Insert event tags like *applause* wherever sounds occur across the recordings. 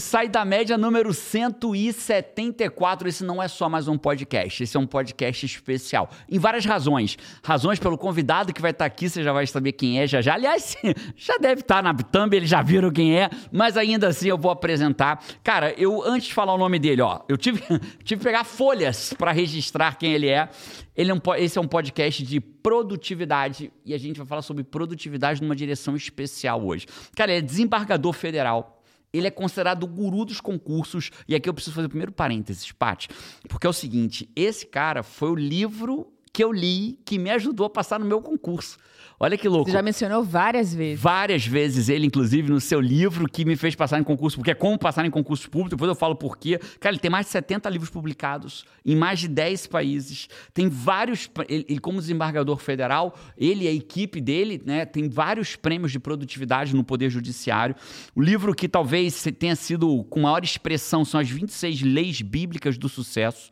Sai da Média número 174. Esse não é só mais um podcast, esse é um podcast especial. Em várias razões. Razões pelo convidado que vai estar aqui, você já vai saber quem é já já. Aliás, *laughs* já deve estar na thumb, eles já viram quem é, mas ainda assim eu vou apresentar. Cara, eu antes de falar o nome dele, ó, eu tive, *laughs* tive que pegar folhas para registrar quem ele é. Ele é um, esse é um podcast de produtividade e a gente vai falar sobre produtividade numa direção especial hoje. Cara, ele é desembargador federal ele é considerado o guru dos concursos. E aqui eu preciso fazer o primeiro parênteses, Paty, porque é o seguinte: esse cara foi o livro que eu li que me ajudou a passar no meu concurso. Olha que louco. Você já mencionou várias vezes. Várias vezes ele, inclusive, no seu livro que me fez passar em concurso, porque é como passar em concurso público, depois eu falo por quê. Cara, ele tem mais de 70 livros publicados em mais de 10 países. Tem vários. Ele, ele como desembargador federal, ele e a equipe dele, né, tem vários prêmios de produtividade no Poder Judiciário. O livro que talvez tenha sido com maior expressão são as 26 leis bíblicas do sucesso.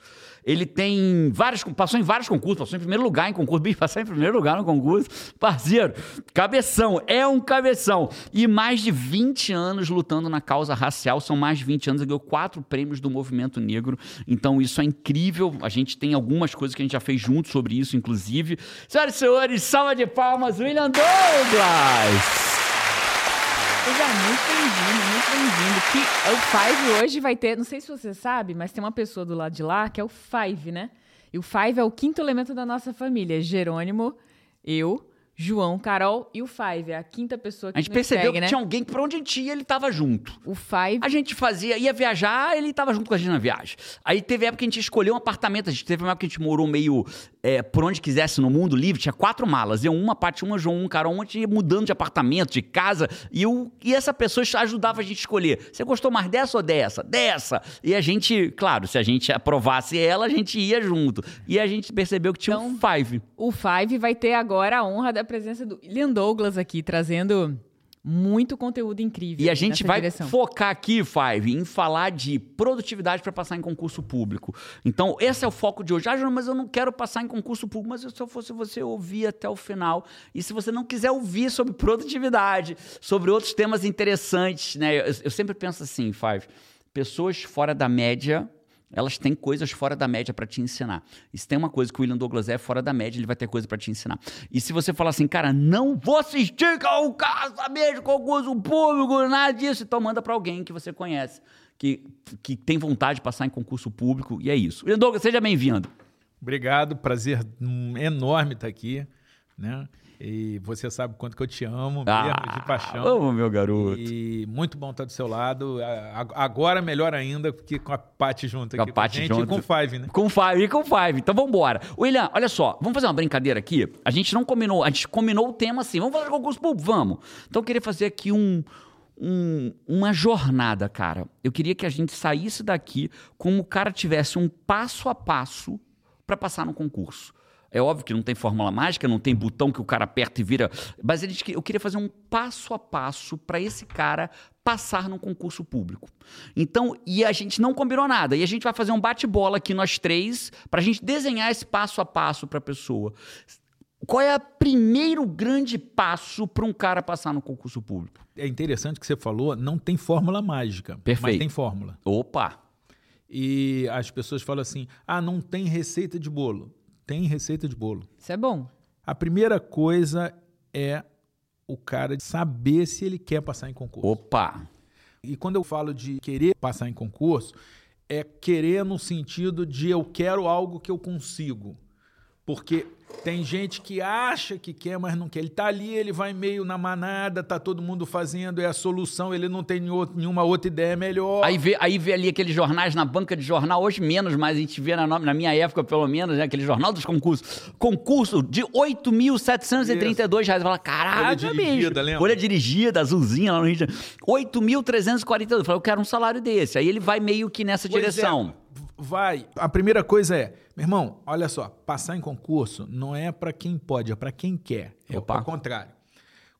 Ele tem vários, passou em vários concursos, passou em primeiro lugar em concurso, *laughs* bicho, passou em primeiro lugar no concurso. Parceiro, cabeção, é um cabeção. E mais de 20 anos lutando na causa racial, são mais de 20 anos, ele ganhou quatro prêmios do movimento negro. Então isso é incrível. A gente tem algumas coisas que a gente já fez junto sobre isso, inclusive. Senhoras e senhores, salva de palmas, William Douglas! Seja muito bem-vindo, muito bem-vindo. Que o Five hoje vai ter, não sei se você sabe, mas tem uma pessoa do lado de lá que é o Five, né? E o Five é o quinto elemento da nossa família. Jerônimo, eu, João, Carol e o Five, é a quinta pessoa que A gente percebeu segue, que né? tinha alguém que pra onde a gente ia, ele tava junto. O Five. A gente fazia, ia viajar, ele tava junto com a gente na viagem. Aí teve época que a gente escolheu um apartamento, a gente teve uma época que a gente morou meio é, por onde quisesse no mundo livre, tinha quatro malas. Eu uma, parte uma, João, um, Carol, um, ia mudando de apartamento, de casa, e, eu, e essa pessoa ajudava a gente a escolher. Você gostou mais dessa ou dessa? Dessa! E a gente, claro, se a gente aprovasse ela, a gente ia junto. E a gente percebeu que tinha Então, um five. O Five vai ter agora a honra da presença do William Douglas aqui, trazendo muito conteúdo incrível. E a gente vai direção. focar aqui, Five, em falar de produtividade para passar em concurso público. Então, esse é o foco de hoje. Ah, João, mas eu não quero passar em concurso público. Mas se eu fosse você ouvir até o final. E se você não quiser ouvir sobre produtividade, sobre outros temas interessantes, né? Eu, eu sempre penso assim, Five, pessoas fora da média elas têm coisas fora da média para te ensinar. E se tem uma coisa que o William Douglas é fora da média, ele vai ter coisa para te ensinar. E se você falar assim, cara, não vou assistir ao casamento de concurso público, nada disso, então manda para alguém que você conhece, que, que tem vontade de passar em concurso público, e é isso. William Douglas, seja bem-vindo. Obrigado, prazer enorme estar aqui, né? E você sabe o quanto que eu te amo, mesmo, de paixão. Ô, meu garoto. E muito bom estar do seu lado. A- a- Agora melhor ainda, porque com a Paty junto Com a aqui Paty com a gente junto. e com o Five, né? Com Five, e com Five. Então vamos embora. William, olha só, vamos fazer uma brincadeira aqui? A gente não combinou, a gente combinou o tema assim, vamos fazer concurso público? Vamos. Então eu queria fazer aqui um, um- uma jornada, cara. Eu queria que a gente saísse daqui como o cara tivesse um passo a passo para passar no concurso. É óbvio que não tem fórmula mágica, não tem botão que o cara aperta e vira. Mas gente- eu queria fazer um passo a passo para esse cara passar no concurso público. Então, e a gente não combinou nada. E a gente vai fazer um bate-bola aqui, nós três, para a gente desenhar esse passo a passo para a pessoa. Qual é o primeiro grande passo para um cara passar no concurso público? É interessante que você falou, não tem fórmula mágica, mas Perfeito. tem fórmula. Opa! E as pessoas falam assim: ah, não tem receita de bolo. Tem receita de bolo. Isso é bom. A primeira coisa é o cara saber se ele quer passar em concurso. Opa! E quando eu falo de querer passar em concurso, é querer no sentido de eu quero algo que eu consigo. Porque tem gente que acha que quer, mas não quer. Ele tá ali, ele vai meio na manada, tá todo mundo fazendo, é a solução, ele não tem nenhum- nenhuma outra ideia melhor. Aí vê, aí vê ali aqueles jornais na banca de jornal, hoje menos, mas a gente vê na, na minha época, pelo menos, né, aquele jornal dos concursos. Concurso de 8.732 reais. Fala, caraca, Folha dirigida, lembra? Folha dirigida, azulzinha lá no Rio de Janeiro. R$ 8.342. Fala, eu quero um salário desse. Aí ele vai meio que nessa Pois direção. é, vai. A primeira coisa é, meu irmão, olha só, passar em concurso não é para quem pode, é para quem quer. É Opa. ao contrário.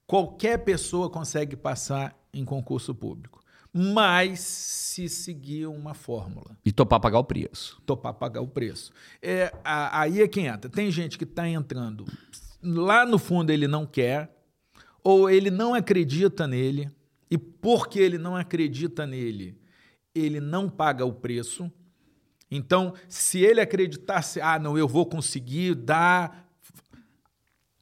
Qualquer pessoa consegue passar em concurso público, mas se seguir uma fórmula, E topar pagar o preço. topar pagar o preço. É, a- aí é quem entra. Tem gente que está entrando lá no fundo ele não quer, ou ele não acredita nele, e porque ele não acredita nele, ele não paga o preço. Então, se ele acreditasse, ah, não, eu vou conseguir dar.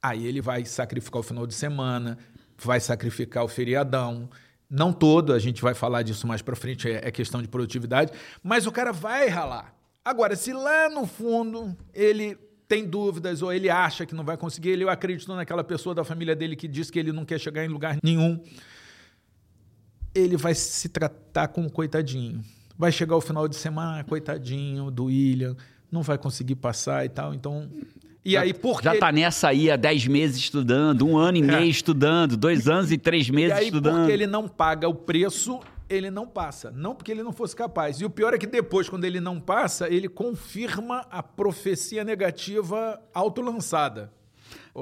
Aí ele vai sacrificar o final de semana, vai sacrificar o feriadão. Não todo, a gente vai falar disso mais para frente, é, é questão de produtividade, mas o cara vai ralar. Agora, se lá no fundo ele tem dúvidas ou ele acha que não vai conseguir, ele acreditou naquela pessoa da família dele que diz que ele não quer chegar em lugar nenhum, ele vai se tratar como coitadinho. Vai chegar o final de semana, coitadinho do William, não vai conseguir passar e tal. Então, e já, aí, por Já tá nessa aí há 10 meses estudando, um ano e meio estudando, dois anos e três meses e aí, estudando. Porque ele não paga o preço, ele não passa. Não porque ele não fosse capaz. E o pior é que depois, quando ele não passa, ele confirma a profecia negativa autolançada.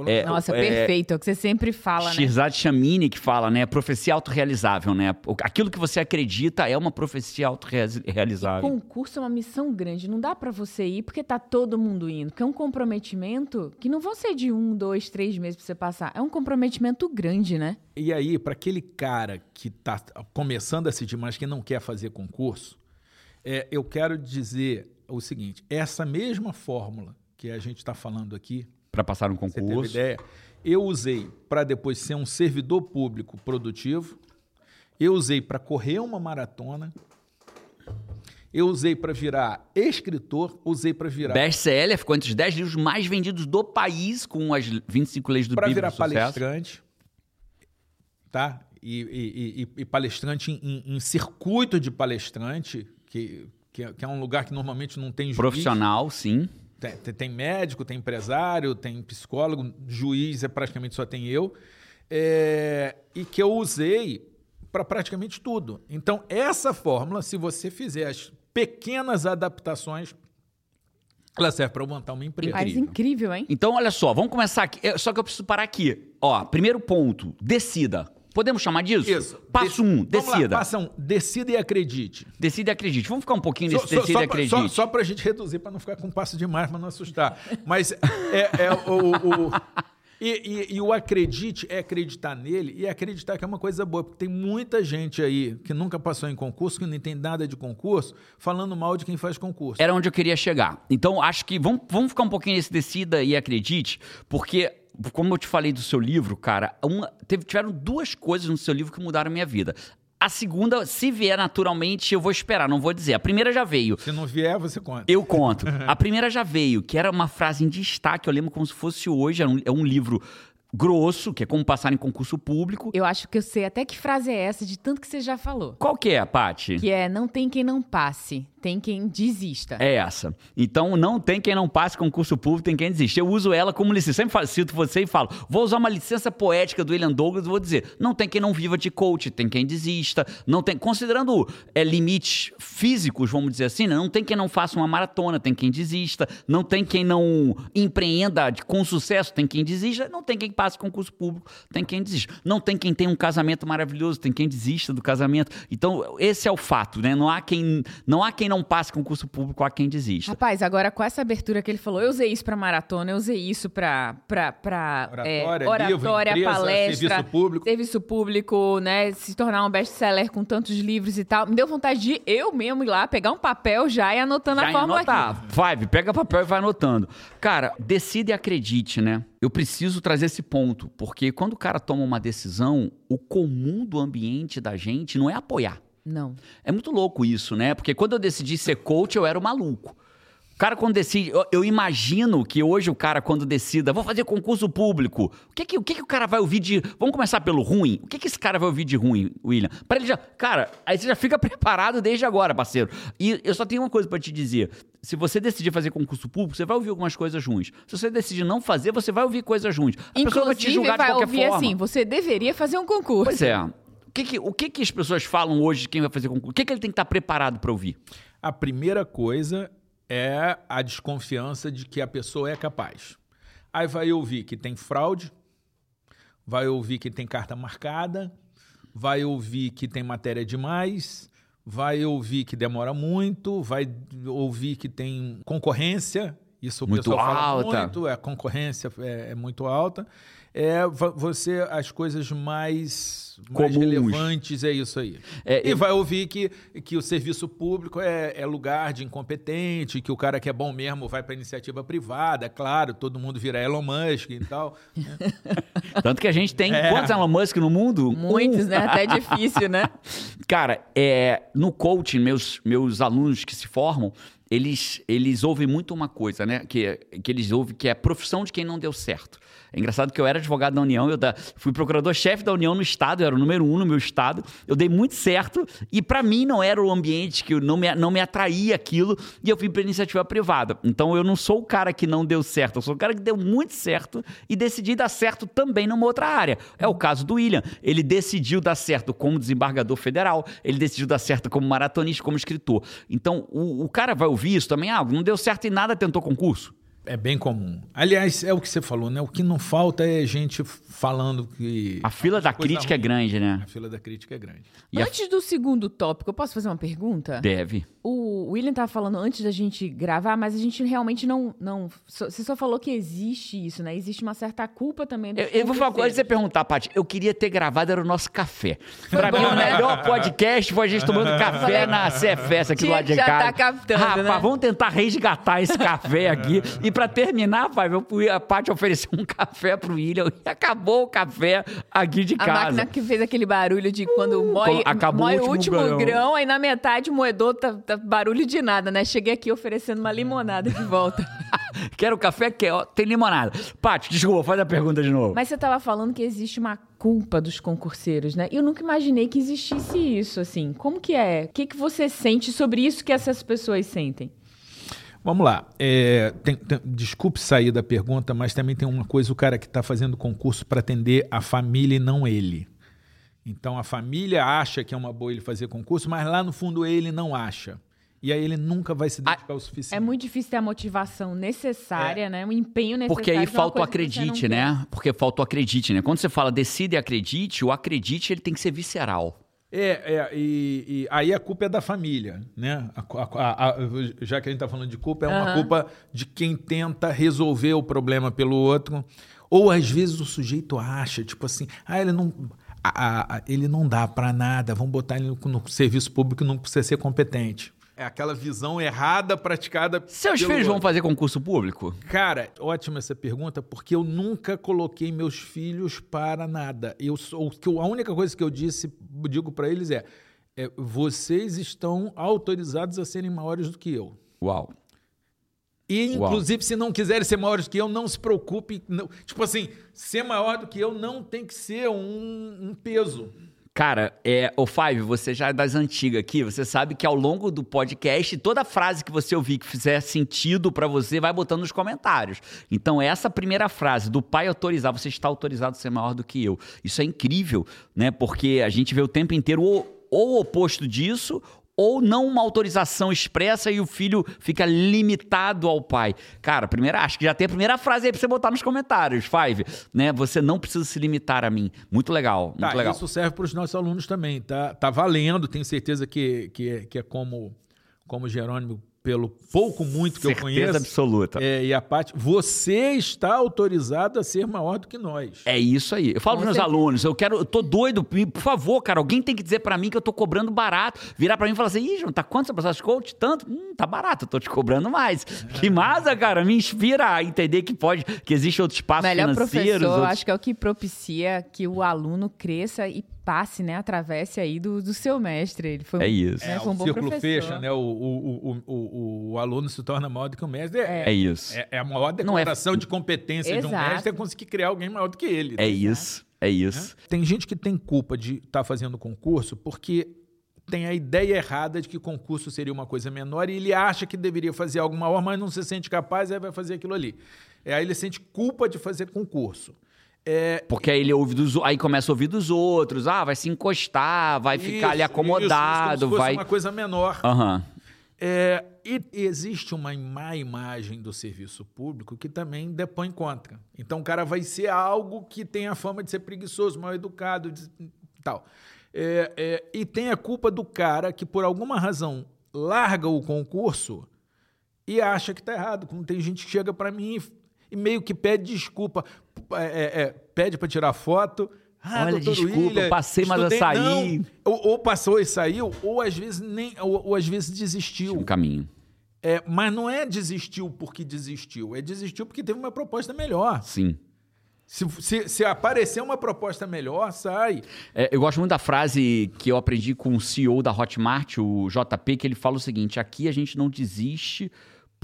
É, Nossa, é, perfeito. É o que você sempre fala, né? Shirzad Chamini que fala, né? Profecia autorrealizável, né? Aquilo que você acredita é uma profecia autorrealizável. Concurso é uma missão grande. Não dá para você ir porque tá todo mundo indo. Porque é um comprometimento que não vão ser de um, dois, três meses pra você passar. É um comprometimento grande, né? E aí, para aquele cara que tá começando a assistir, mas que não quer fazer concurso, é, eu quero dizer o seguinte: essa mesma fórmula que a gente está falando aqui, para passar um concurso. Você teve ideia? Eu usei para depois ser um servidor público produtivo. Eu usei para correr uma maratona. Eu usei para virar escritor, usei para virar. Best-seller, ficou entre os 10 livros mais vendidos do país, com as 25 leis do Para Bíblia virar palestrante. Tá? E, e, e, e palestrante em, em, circuito de palestrante, que, que, é um lugar que normalmente não tem juiz. Profissional, sim. Tem, tem, médico, tem empresário, tem psicólogo, juiz é praticamente só tem eu. É, e que eu usei para praticamente tudo. Então, essa fórmula, se você fizer as pequenas adaptações, ela serve para montar uma empresa. Mas incrível, hein? Então, olha só, vamos começar aqui. Só que eu preciso parar aqui. Ó, primeiro ponto, decida. Podemos chamar disso? Isso. Passo 1, um, decida. Lá, passo 1, um, decida e acredite. Decida e acredite. Vamos ficar um pouquinho nesse so, decida so, e acredite. Só, só para a gente reduzir, para não ficar com passo demais, para não assustar. Mas é, é o... o e, e, e, o acredite é acreditar nele e acreditar que é uma coisa boa, porque tem muita gente aí que nunca passou em concurso, que não tem nada de concurso, falando mal de quem faz concurso. Era onde eu queria chegar. Então, acho que vamos, vamos ficar um pouquinho nesse decida e acredite, porque como eu te falei do seu livro, cara, uma, teve, tiveram duas coisas no seu livro que mudaram a minha vida. A segunda, se vier naturalmente, eu vou esperar, não vou dizer. A primeira já veio. Se não vier, você conta. Eu conto. *laughs* a primeira já veio, que era uma frase em destaque, eu lembro como se fosse hoje, é um, é um livro grosso, que é como passar em concurso público. Eu acho que eu sei até que frase é essa, de tanto que você já falou. Qual que é, Paty? Que é, não tem quem não passe tem quem desista. É essa. Então não tem quem não passe concurso público, tem quem desista. Eu uso ela como licença. Sempre cito você e falo, vou usar uma licença poética do William Douglas e vou dizer, não tem quem não viva de coach, tem quem desista, não tem, considerando é, limites físicos, vamos dizer assim, né? não tem quem não faça uma maratona, tem quem desista, não tem quem não empreenda com sucesso, tem quem desista, não tem quem passe concurso público, tem quem desista. Não tem quem tenha um casamento maravilhoso, tem quem desista do casamento. Então, esse é o fato, né? Não há quem não há quem não não passe concurso público a quem desiste. Rapaz, agora com essa abertura que ele falou, eu usei isso para maratona, eu usei isso para oratória, é, oratória livro, empresa, palestra, serviço público. serviço público, né, se tornar um best-seller com tantos livros e tal. Me deu vontade de eu mesmo ir lá, pegar um papel já e anotando já a fórmula anotar. aqui. Vai, pega papel e vai anotando. Cara, decida e acredite, né? Eu preciso trazer esse ponto, porque quando o cara toma uma decisão, o comum do ambiente da gente não é apoiar. Não. É muito louco isso, né? Porque quando eu decidi ser coach, eu era o maluco. O cara, quando decide. Eu, eu, imagino que hoje o cara, quando decida, vou fazer concurso público, o que que, o que que o cara vai ouvir de. Vamos começar pelo ruim? O que que esse cara vai ouvir de ruim, William? Para ele já. Cara, aí você já fica *laughs* preparado desde agora, parceiro. E eu só tenho uma coisa para te dizer. Se você decidir fazer concurso público, você vai ouvir algumas coisas ruins. Se você decidir não fazer, você vai ouvir coisas ruins. A Inclusive, pessoa vai te julgar vai de qualquer ouvir forma. assim, você deveria fazer um concurso. Pois é que, que, o que, que as pessoas falam hoje de quem vai fazer concurso? O que, que ele tem que estar preparado para ouvir? A primeira coisa é a desconfiança de que a pessoa é capaz. Aí vai ouvir que tem fraude, vai ouvir que tem carta marcada, vai ouvir que tem matéria demais, vai ouvir que demora muito, vai ouvir que tem concorrência Isso o Muito pessoal fala alta. muito, a concorrência é, é muito alta. É você as coisas mais, mais relevantes é isso aí. É, e vai ouvir que, que o serviço público é, é lugar de incompetente, que o cara que é bom mesmo vai para iniciativa privada, é claro, todo mundo vira Elon Musk e tal. *laughs* Tanto que a gente tem É. quantos Elon Musk no mundo? Muitos, Um. né? Até difícil, né? *laughs* Cara, é, no coaching, meus, meus alunos que se formam, eles, eles ouvem muito uma coisa, né? Que, que eles ouvem que é a profissão de quem não deu certo. É engraçado que eu era advogado da União, eu da- fui procurador-chefe da União no Estado, eu era o número um no meu Estado, eu dei muito certo, e para mim não era o ambiente que não me, não me atraía aquilo, e eu fui para iniciativa privada. Então eu não sou o cara que não deu certo, eu sou o cara que deu muito certo e decidi dar certo também numa outra área. É o caso do William. Ele decidiu dar certo como desembargador federal, ele decidiu dar certo como maratonista, como escritor. Então o, o cara vai ouvir isso também, ah, não deu certo em nada, tentou concurso. É bem comum. Aliás, é o que você falou, né? O que não falta é gente falando que. A fila da crítica é ruim. grande, né? A fila da crítica é grande. E a- Antes do segundo tópico, eu posso fazer uma pergunta? Deve. O William tava falando antes da gente gravar, mas a gente realmente não. não você só falou que existe isso, né? Existe uma certa culpa também do Eu, eu vou falar uma coisa, antes de você perguntar, Paty. Eu queria ter gravado, era o nosso café. Pra bom, mim, o né? melhor podcast foi a gente tomando *laughs* café na CFS aqui do lado de já casa. tá captando, Rapaz, né? vamos tentar resgatar esse café aqui. *laughs* E pra terminar, pai, eu fui, a Paty ofereceu um café pro William e acabou o café aqui de A casa. máquina que fez aquele barulho de quando moe, Como acabou moe o o último último grão. grão. aí na metade o moedor tá, tá barulho de nada, né? Cheguei aqui oferecendo uma limonada de volta. *laughs* Quero café, quer, ó, tem limonada. Paty, desculpa, faz a pergunta de novo. Mas você tava falando que existe uma culpa dos concurseiros, né? Eu nunca imaginei que existisse isso, assim. Como que é? O que, que você sente sobre isso que essas pessoas sentem? Vamos lá. É, tem- tem- desculpe sair da pergunta, mas também tem uma coisa: o cara que está fazendo concurso para atender a família e não ele. Então a família acha que é uma boa ele fazer concurso, mas lá no fundo ele não acha. E aí ele nunca vai se dedicar o suficiente. É muito difícil ter a motivação necessária, né? O empenho necessário. Porque aí falta o acredite, né? Porque falta o acredite, né? Quando você fala decida e acredite, o acredite ele tem que ser visceral. É, é e, e aí a culpa é da família, né? A- a- a- já que a gente está falando de culpa, é uma culpa de quem tenta resolver o problema pelo outro. Ou às vezes o sujeito acha, tipo assim, ah, ele não, ele não dá para nada, vamos botar ele no, no serviço público, não precisa ser competente. É aquela visão errada praticada. Seus pelo filhos vão fazer concurso público? Cara, ótima essa pergunta, porque eu nunca coloquei meus filhos para nada. Eu sou, o que eu- a única coisa que eu disse, digo para eles é, é, vocês estão autorizados a serem maiores do que eu. Uau. E, Uau. inclusive, se não quiserem ser maiores do que eu, não se preocupe. não- tipo assim, ser maior do que eu não tem que ser um, um peso. Cara, é, o Five, você já é das antigas aqui, você sabe que ao longo do podcast, toda frase que você ouvir que fizer sentido pra você, vai botando nos comentários. Então, essa primeira frase do pai autorizar, você está autorizado a ser maior do que eu. Isso é incrível, né? Porque a gente vê o tempo inteiro ou, ou o oposto disso, ou não uma autorização expressa e o filho fica limitado ao pai. Cara, primeira, acho que já tem a primeira frase aí pra você botar nos comentários, Five, né? Você não precisa se limitar a mim. Muito legal, muito Tá, legal. isso serve para os nossos alunos também. Tá, tá valendo, tenho certeza que, que, é- que é como, como Jerônimo, pelo pouco, muito que eu Certeza conheço. absoluta. É, e a parte, você está autorizado a ser maior do que nós. É isso aí. Eu falo Com para meus alunos, eu quero, eu tô doido, por favor, cara, alguém tem que dizer para mim que eu tô cobrando barato. Virar para mim e falar assim, ih, João, tá quanto você de coach? Tanto? Hum, tá barato, eu tô te cobrando mais. Que massa, cara, me inspira a entender que pode, que existe outro espaço Melhor financeiros. professor, outros- acho que é o que propicia que o aluno cresça e passe, né? Atravesse aí do, do seu mestre. Ele foi É isso. né, É, foi um o bom círculo professor. fecha, né? O, o, o, o, o aluno se torna maior do que o mestre. É, É isso. é, é a maior é- declaração de competência de um Exato. mestre é conseguir criar alguém maior do que ele. É isso. É isso. Tem gente que tem culpa de estar fazendo concurso porque tem a ideia errada de que concurso seria uma coisa menor e ele acha que deveria fazer algo maior, mas não se sente capaz, aí vai fazer aquilo ali. É, aí ele sente culpa de fazer concurso. É, Porque aí ele ouve dos, aí começa a ouvir dos outros, ah, vai se encostar, vai ficar ali isso, isso, acomodado, fosse vai. uma coisa menor. Aham. É, e existe uma má imagem do serviço público que também depõe contra. Então o cara vai ser algo que tem a fama de ser preguiçoso, mal educado de- tal. É, é, e tem a culpa do cara que, por alguma razão, larga o concurso e acha que tá errado. Como tem gente que chega para mim e, meio que pede desculpa, é, é, é pede para tirar foto. Ah, Olha, desculpa, William, passei, mas eu saí. Ou, ou, passou e saiu, ou às vezes nem, ou, ou às vezes desistiu. Um caminho. É, mas não é desistiu porque desistiu, é desistiu porque teve uma proposta melhor. Sim. Se, se, se aparecer uma proposta melhor, sai. É, eu gosto muito da frase que eu aprendi com o CEO da Hotmart, o JP, que ele fala o seguinte: aqui a gente não desiste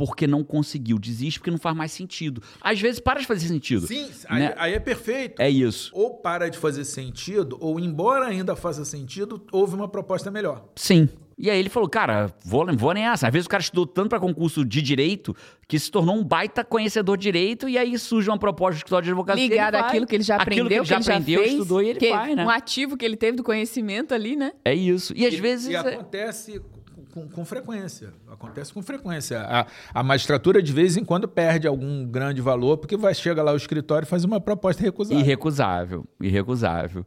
porque não conseguiu. Desiste porque não faz mais sentido. Às vezes para de fazer sentido. Sim, né? aí, aí, é perfeito. É isso. Ou para de fazer sentido, ou embora ainda faça sentido, houve uma proposta melhor. Sim. E aí ele falou, cara, vou, vou nessa. Às vezes o cara estudou tanto para concurso de direito que se tornou um baita conhecedor de direito e aí surge uma proposta de escritório de advocacia. Ligado àquilo que ele já aprendeu, que ele já, que ele aprendeu, já fez, estudou e ele faz, né? Um ativo que ele teve do conhecimento ali, né? É isso. E às e, vezes... E é acontece com, com, frequência. Acontece com frequência. A, a magistratura, de vez em quando, perde algum grande valor, porque vai chega lá o escritório e faz uma proposta recusável. Irrecusável. Irrecusável.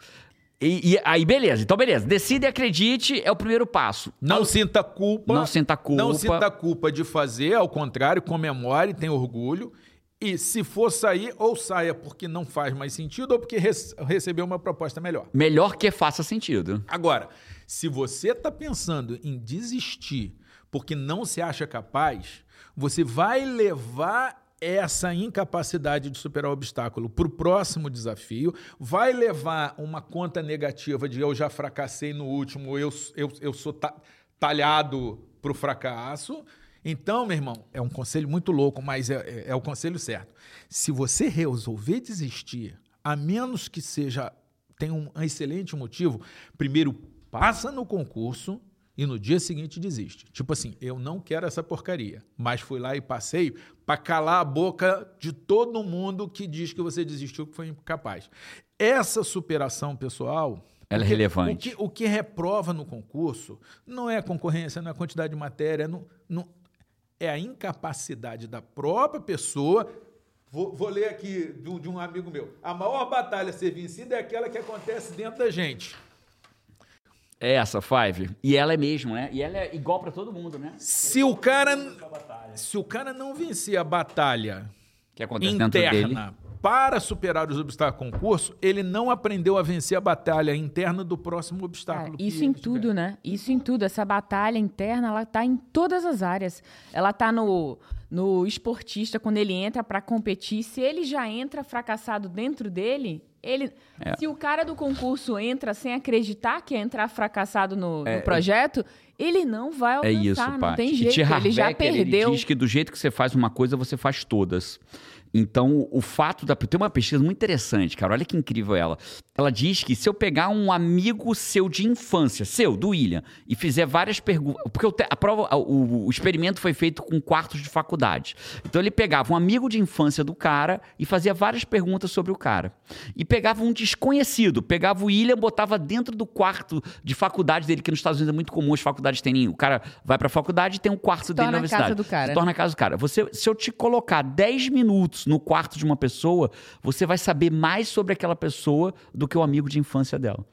E, e, aí, beleza. Então, beleza. Decida e acredite é o primeiro passo. Não Ao... sinta culpa. Não sinta culpa. Não sinta culpa de fazer, ao contrário, comemore, tenha orgulho. E se for sair, ou saia porque não faz mais sentido ou porque recebeu uma proposta melhor. Melhor que faça sentido. Agora, se você está pensando em desistir porque não se acha capaz, você vai levar essa incapacidade de superar o obstáculo para o próximo desafio, vai levar uma conta negativa de eu já fracassei no último, eu, eu, eu sou ta talhado para o fracasso. Então, meu irmão, é um conselho muito louco, mas é, é, é o conselho certo. Se você resolver desistir, a menos que seja tenha um excelente motivo, primeiro passa no concurso, e no dia seguinte desiste. Tipo assim, eu não quero essa porcaria, mas fui lá e passei para calar a boca de todo mundo que diz que você desistiu, que foi incapaz. Essa superação pessoal. Ela é relevante. O que, o que reprova no concurso não é a concorrência, não é a quantidade de matéria, não, não é a incapacidade da própria pessoa. Vou, vou ler aqui de, de um amigo meu. A maior batalha a ser vencida é aquela que acontece dentro da gente. É essa, Five. E ela é mesmo, né? E ela é igual para todo mundo, né? Se o cara se o cara não vencer a batalha que acontece interna para superar os obstáculos do concurso, ele não aprendeu a vencer a batalha interna do próximo obstáculo. isso em tudo, tiver. né? Isso em tudo. Essa batalha interna, ela tá em todas as áreas. Ela tá no no esportista quando ele entra para competir, se ele já entra fracassado dentro dele, ele, é. se o cara do concurso entra sem acreditar que é entrar fracassado no, é, no projeto, ele não vai alcançar, é isso, não tem jeito, ele já perdeu. Ele diz que do jeito que você faz uma coisa, você faz todas. Então, o fato da. Tem uma pesquisa muito interessante, cara. Olha que incrível ela. Ela diz que se eu pegar um amigo seu de infância, seu, do William, e fizer várias perguntas. Porque a prova, o, o, experimento foi feito com quartos de faculdade. Então, ele pegava um amigo de infância do cara e fazia várias perguntas sobre o cara. E pegava um desconhecido, pegava o William, botava dentro do quarto de faculdade dele, que nos Estados Unidos é muito comum as faculdades terem. O cara vai pra faculdade e tem um quarto se dele na universidade. Casa do cara. Se torna a casa do cara. Você, se eu te colocar 10 minutos no quarto de uma pessoa, você vai saber mais sobre aquela pessoa do que o amigo de infância dela.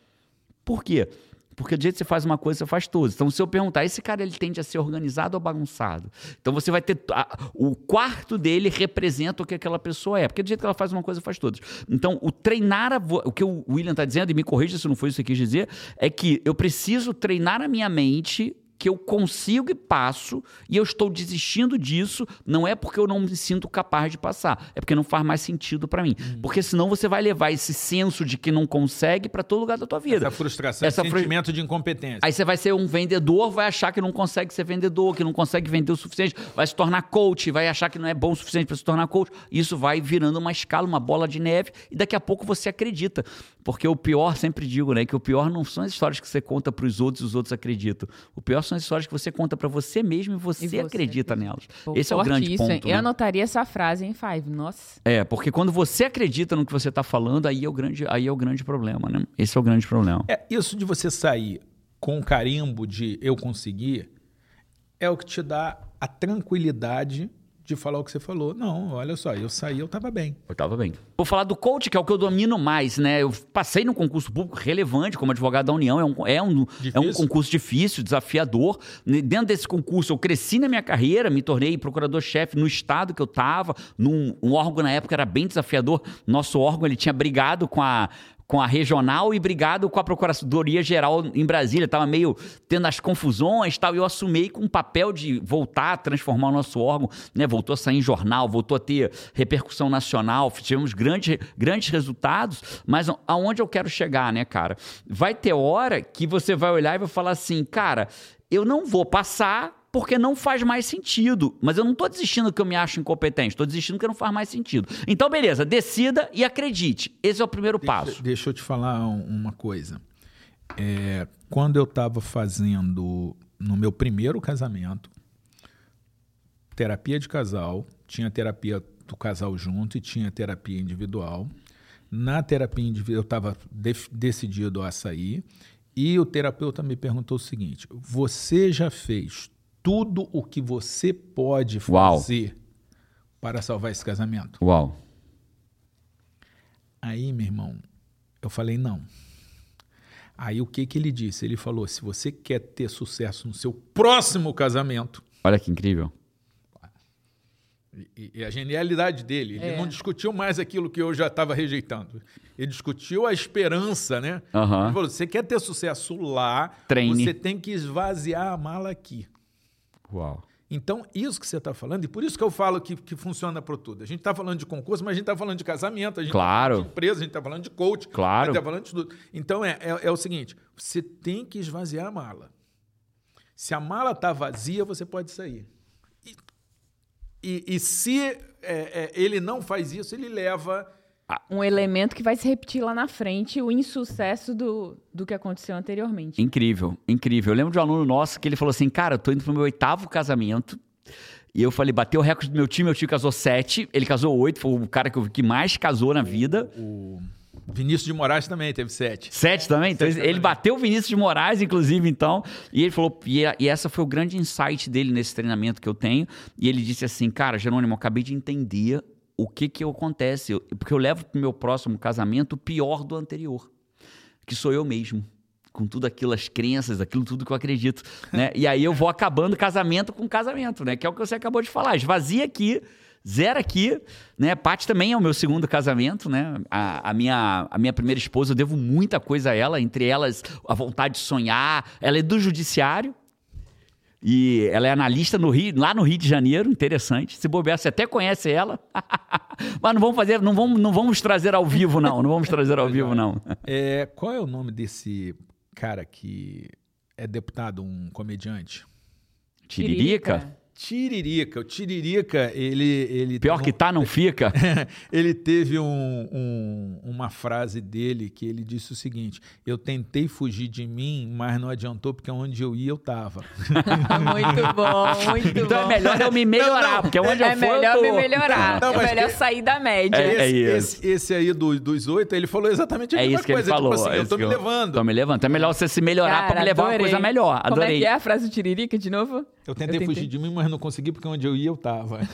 Por quê? Porque do jeito que você faz uma coisa, você faz todas. Então, se eu perguntar, esse cara ele tende a ser organizado ou bagunçado? Então, você vai ter. A, o quarto dele representa o que aquela pessoa é. Porque do jeito que ela faz uma coisa, faz todas. Então, o treinar. A, o que o William está dizendo, e me corrija se não foi isso que quis dizer, é que eu preciso treinar a minha mente que eu consigo e passo, e eu estou desistindo disso, não é porque eu não me sinto capaz de passar, é porque não faz mais sentido para mim. Uhum. Porque senão você vai levar esse senso de que não consegue para todo lugar da tua vida. Essa frustração, esse sentimento fru... de incompetência. Aí você vai ser um vendedor, vai achar que não consegue ser vendedor, que não consegue vender o suficiente, vai se tornar coach, vai achar que não é bom o suficiente para se tornar coach. Isso vai virando uma escala, uma bola de neve, e daqui a pouco você acredita. Porque o pior, sempre digo, né, que o pior não são as histórias que você conta para os outros e os outros acreditam. O pior são as histórias que você conta para você mesmo e você, e você acredita nelas. Pô, Esse é o grande isso, ponto. Hein? Né? Eu anotaria essa frase, hein, Five? Nossa. É, porque quando você acredita no que você está falando, aí é, o grande, aí é o grande problema, né? Esse é o grande problema. É, isso de você sair com o carimbo de eu consegui é o que te dá a tranquilidade de falar o que você falou. Não, olha só, eu saí, eu tava bem. Eu tava bem. Vou falar do coach, que é o que eu domino mais, né? Eu passei num concurso público relevante como advogado da União. É um, é um, é um concurso difícil, desafiador. Dentro desse concurso, eu cresci na minha carreira, me tornei procurador-chefe no estado que eu tava, num um órgão na época era bem desafiador. Nosso órgão ele tinha brigado com a com a regional e brigado com a Procuradoria Geral em Brasília. Estava meio tendo as confusões tal. E eu assumi com o papel de voltar a transformar o nosso órgão. Né? Voltou a sair em jornal, voltou a ter repercussão nacional. Tivemos grandes, grandes resultados. Mas aonde eu quero chegar, né, cara? Vai ter hora que você vai olhar e vai falar assim, cara, eu não vou passar porque não faz mais sentido. Mas eu não estou desistindo que eu me acho incompetente, estou desistindo que não faz mais sentido. Então, beleza, decida e acredite. Esse é o primeiro deixa, passo. Deixa eu te falar uma coisa. É, quando eu estava fazendo no meu primeiro casamento, terapia de casal, tinha terapia do casal junto e tinha terapia individual. Na terapia individual, eu estava decidido a sair. E o terapeuta me perguntou o seguinte: Você já fez tudo o que você pode fazer Uau. para salvar esse casamento? Uau. Aí, meu irmão, eu falei não. Aí o que que ele disse? Ele falou: se você quer ter sucesso no seu próximo casamento. Olha que incrível. E, e a genialidade dele, ele é. não discutiu mais aquilo que eu já estava rejeitando. Ele discutiu a esperança, né? Uhum. Ele falou: você quer ter sucesso lá, Treine. você tem que esvaziar a mala aqui. Uau. Então, isso que você está falando, e por isso que eu falo que, que funciona para tudo. A gente está falando de concurso, mas a gente está falando de casamento, a gente está falando de empresa, a gente está falando de coach, claro. a gente está falando de tudo. Então, é, é, é, o seguinte: você tem que esvaziar a mala. Se a mala está vazia, você pode sair. E, e, e se é, é ele não faz isso, ele leva um elemento que vai se repetir lá na frente, o insucesso do, do que aconteceu anteriormente. Incrível, incrível. Eu lembro de um aluno nosso que ele falou assim, cara, eu tô indo pro meu oitavo casamento, e eu falei, bateu o recorde do meu time, meu time casou sete, ele casou oito, foi o cara que, que mais casou na vida. O, o Vinícius de Moraes também teve sete. Sete também? Então, sete ele também. bateu o Vinícius de Moraes, inclusive, então. E ele falou, e, e essa foi o grande insight dele nesse treinamento que eu tenho. E ele disse assim, cara, Jerônimo, eu acabei de entender o que que acontece? Porque eu levo para o meu próximo casamento o pior do anterior, que sou eu mesmo. Com tudo aquilo, as crenças, aquilo tudo que eu acredito, *laughs* né? E aí eu vou acabando casamento com casamento, né? Que é o que você acabou de falar. Esvazia aqui, zero aqui, né? Paty também é o meu segundo casamento, né? A, a, minha, a minha primeira esposa, eu devo muita coisa a ela, entre elas a vontade de sonhar. Ela é do judiciário, e ela é analista no Rio, lá no Rio de Janeiro, interessante. Se bobear, você até conhece ela. *laughs* Mas não vamos fazer, não vamos, não vamos trazer ao vivo, não. Não vamos trazer ao vivo, não. É, qual é o nome desse cara que é deputado, um comediante? Tiririca? Tiririca. O Tiririca, ele. ele Pior que tá, não fica. *laughs* ele teve um, um, uma frase dele que ele disse o seguinte: Eu tentei fugir de mim, mas não adiantou, porque onde eu ia eu tava. *laughs* muito bom, muito então bom. Então é melhor eu me melhorar, não, não, porque onde é eu for. É melhor eu tô... me melhorar. Não, é melhor que... sair da média. É, é esse, esse, esse, aí do, dos oito, ele falou exatamente a é mesma isso que coisa. Ele falou, tipo assim, eu tô me levando. Tô me levando. Então é melhor você se melhorar Cara, pra me levar adorei. uma coisa melhor. Adorei. Como é que é a frase do Tiririca de novo? Eu tentei, eu tentei, fugir de mim, mas não consegui, porque onde eu ia, eu tava. *laughs*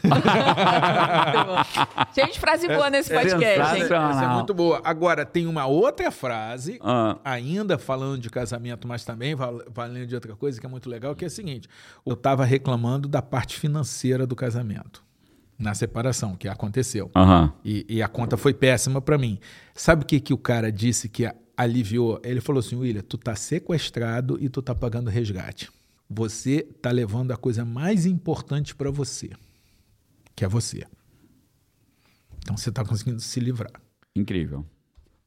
Gente, frase boa nesse podcast, hein? Essa é muito boa. Agora, tem uma outra frase, ah. ainda falando de casamento, mas também valendo de outra coisa que é muito legal, que é a seguinte: eu tava reclamando da parte financeira do casamento. Na separação, que aconteceu. Uhum. E, e, a conta foi péssima para mim. Sabe o que, que o cara disse que aliviou? Ele falou assim: William, tu tá sequestrado e tu tá pagando resgate você está levando a coisa mais importante para você, que é você. Então você está conseguindo se livrar. Incrível.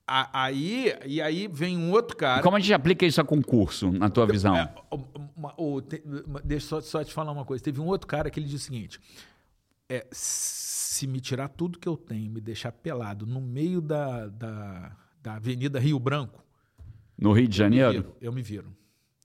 Aí, e aí vem um outro cara. E como a gente aplica isso a concurso, na tua visão? É, o, o, te, deixa só, só te falar uma coisa. Teve um outro cara que ele disse o seguinte: é, se me tirar tudo que eu tenho, me deixar pelado no meio da, da, da Avenida Rio Branco. No Rio de Janeiro? Eu me viro. Eu me viro.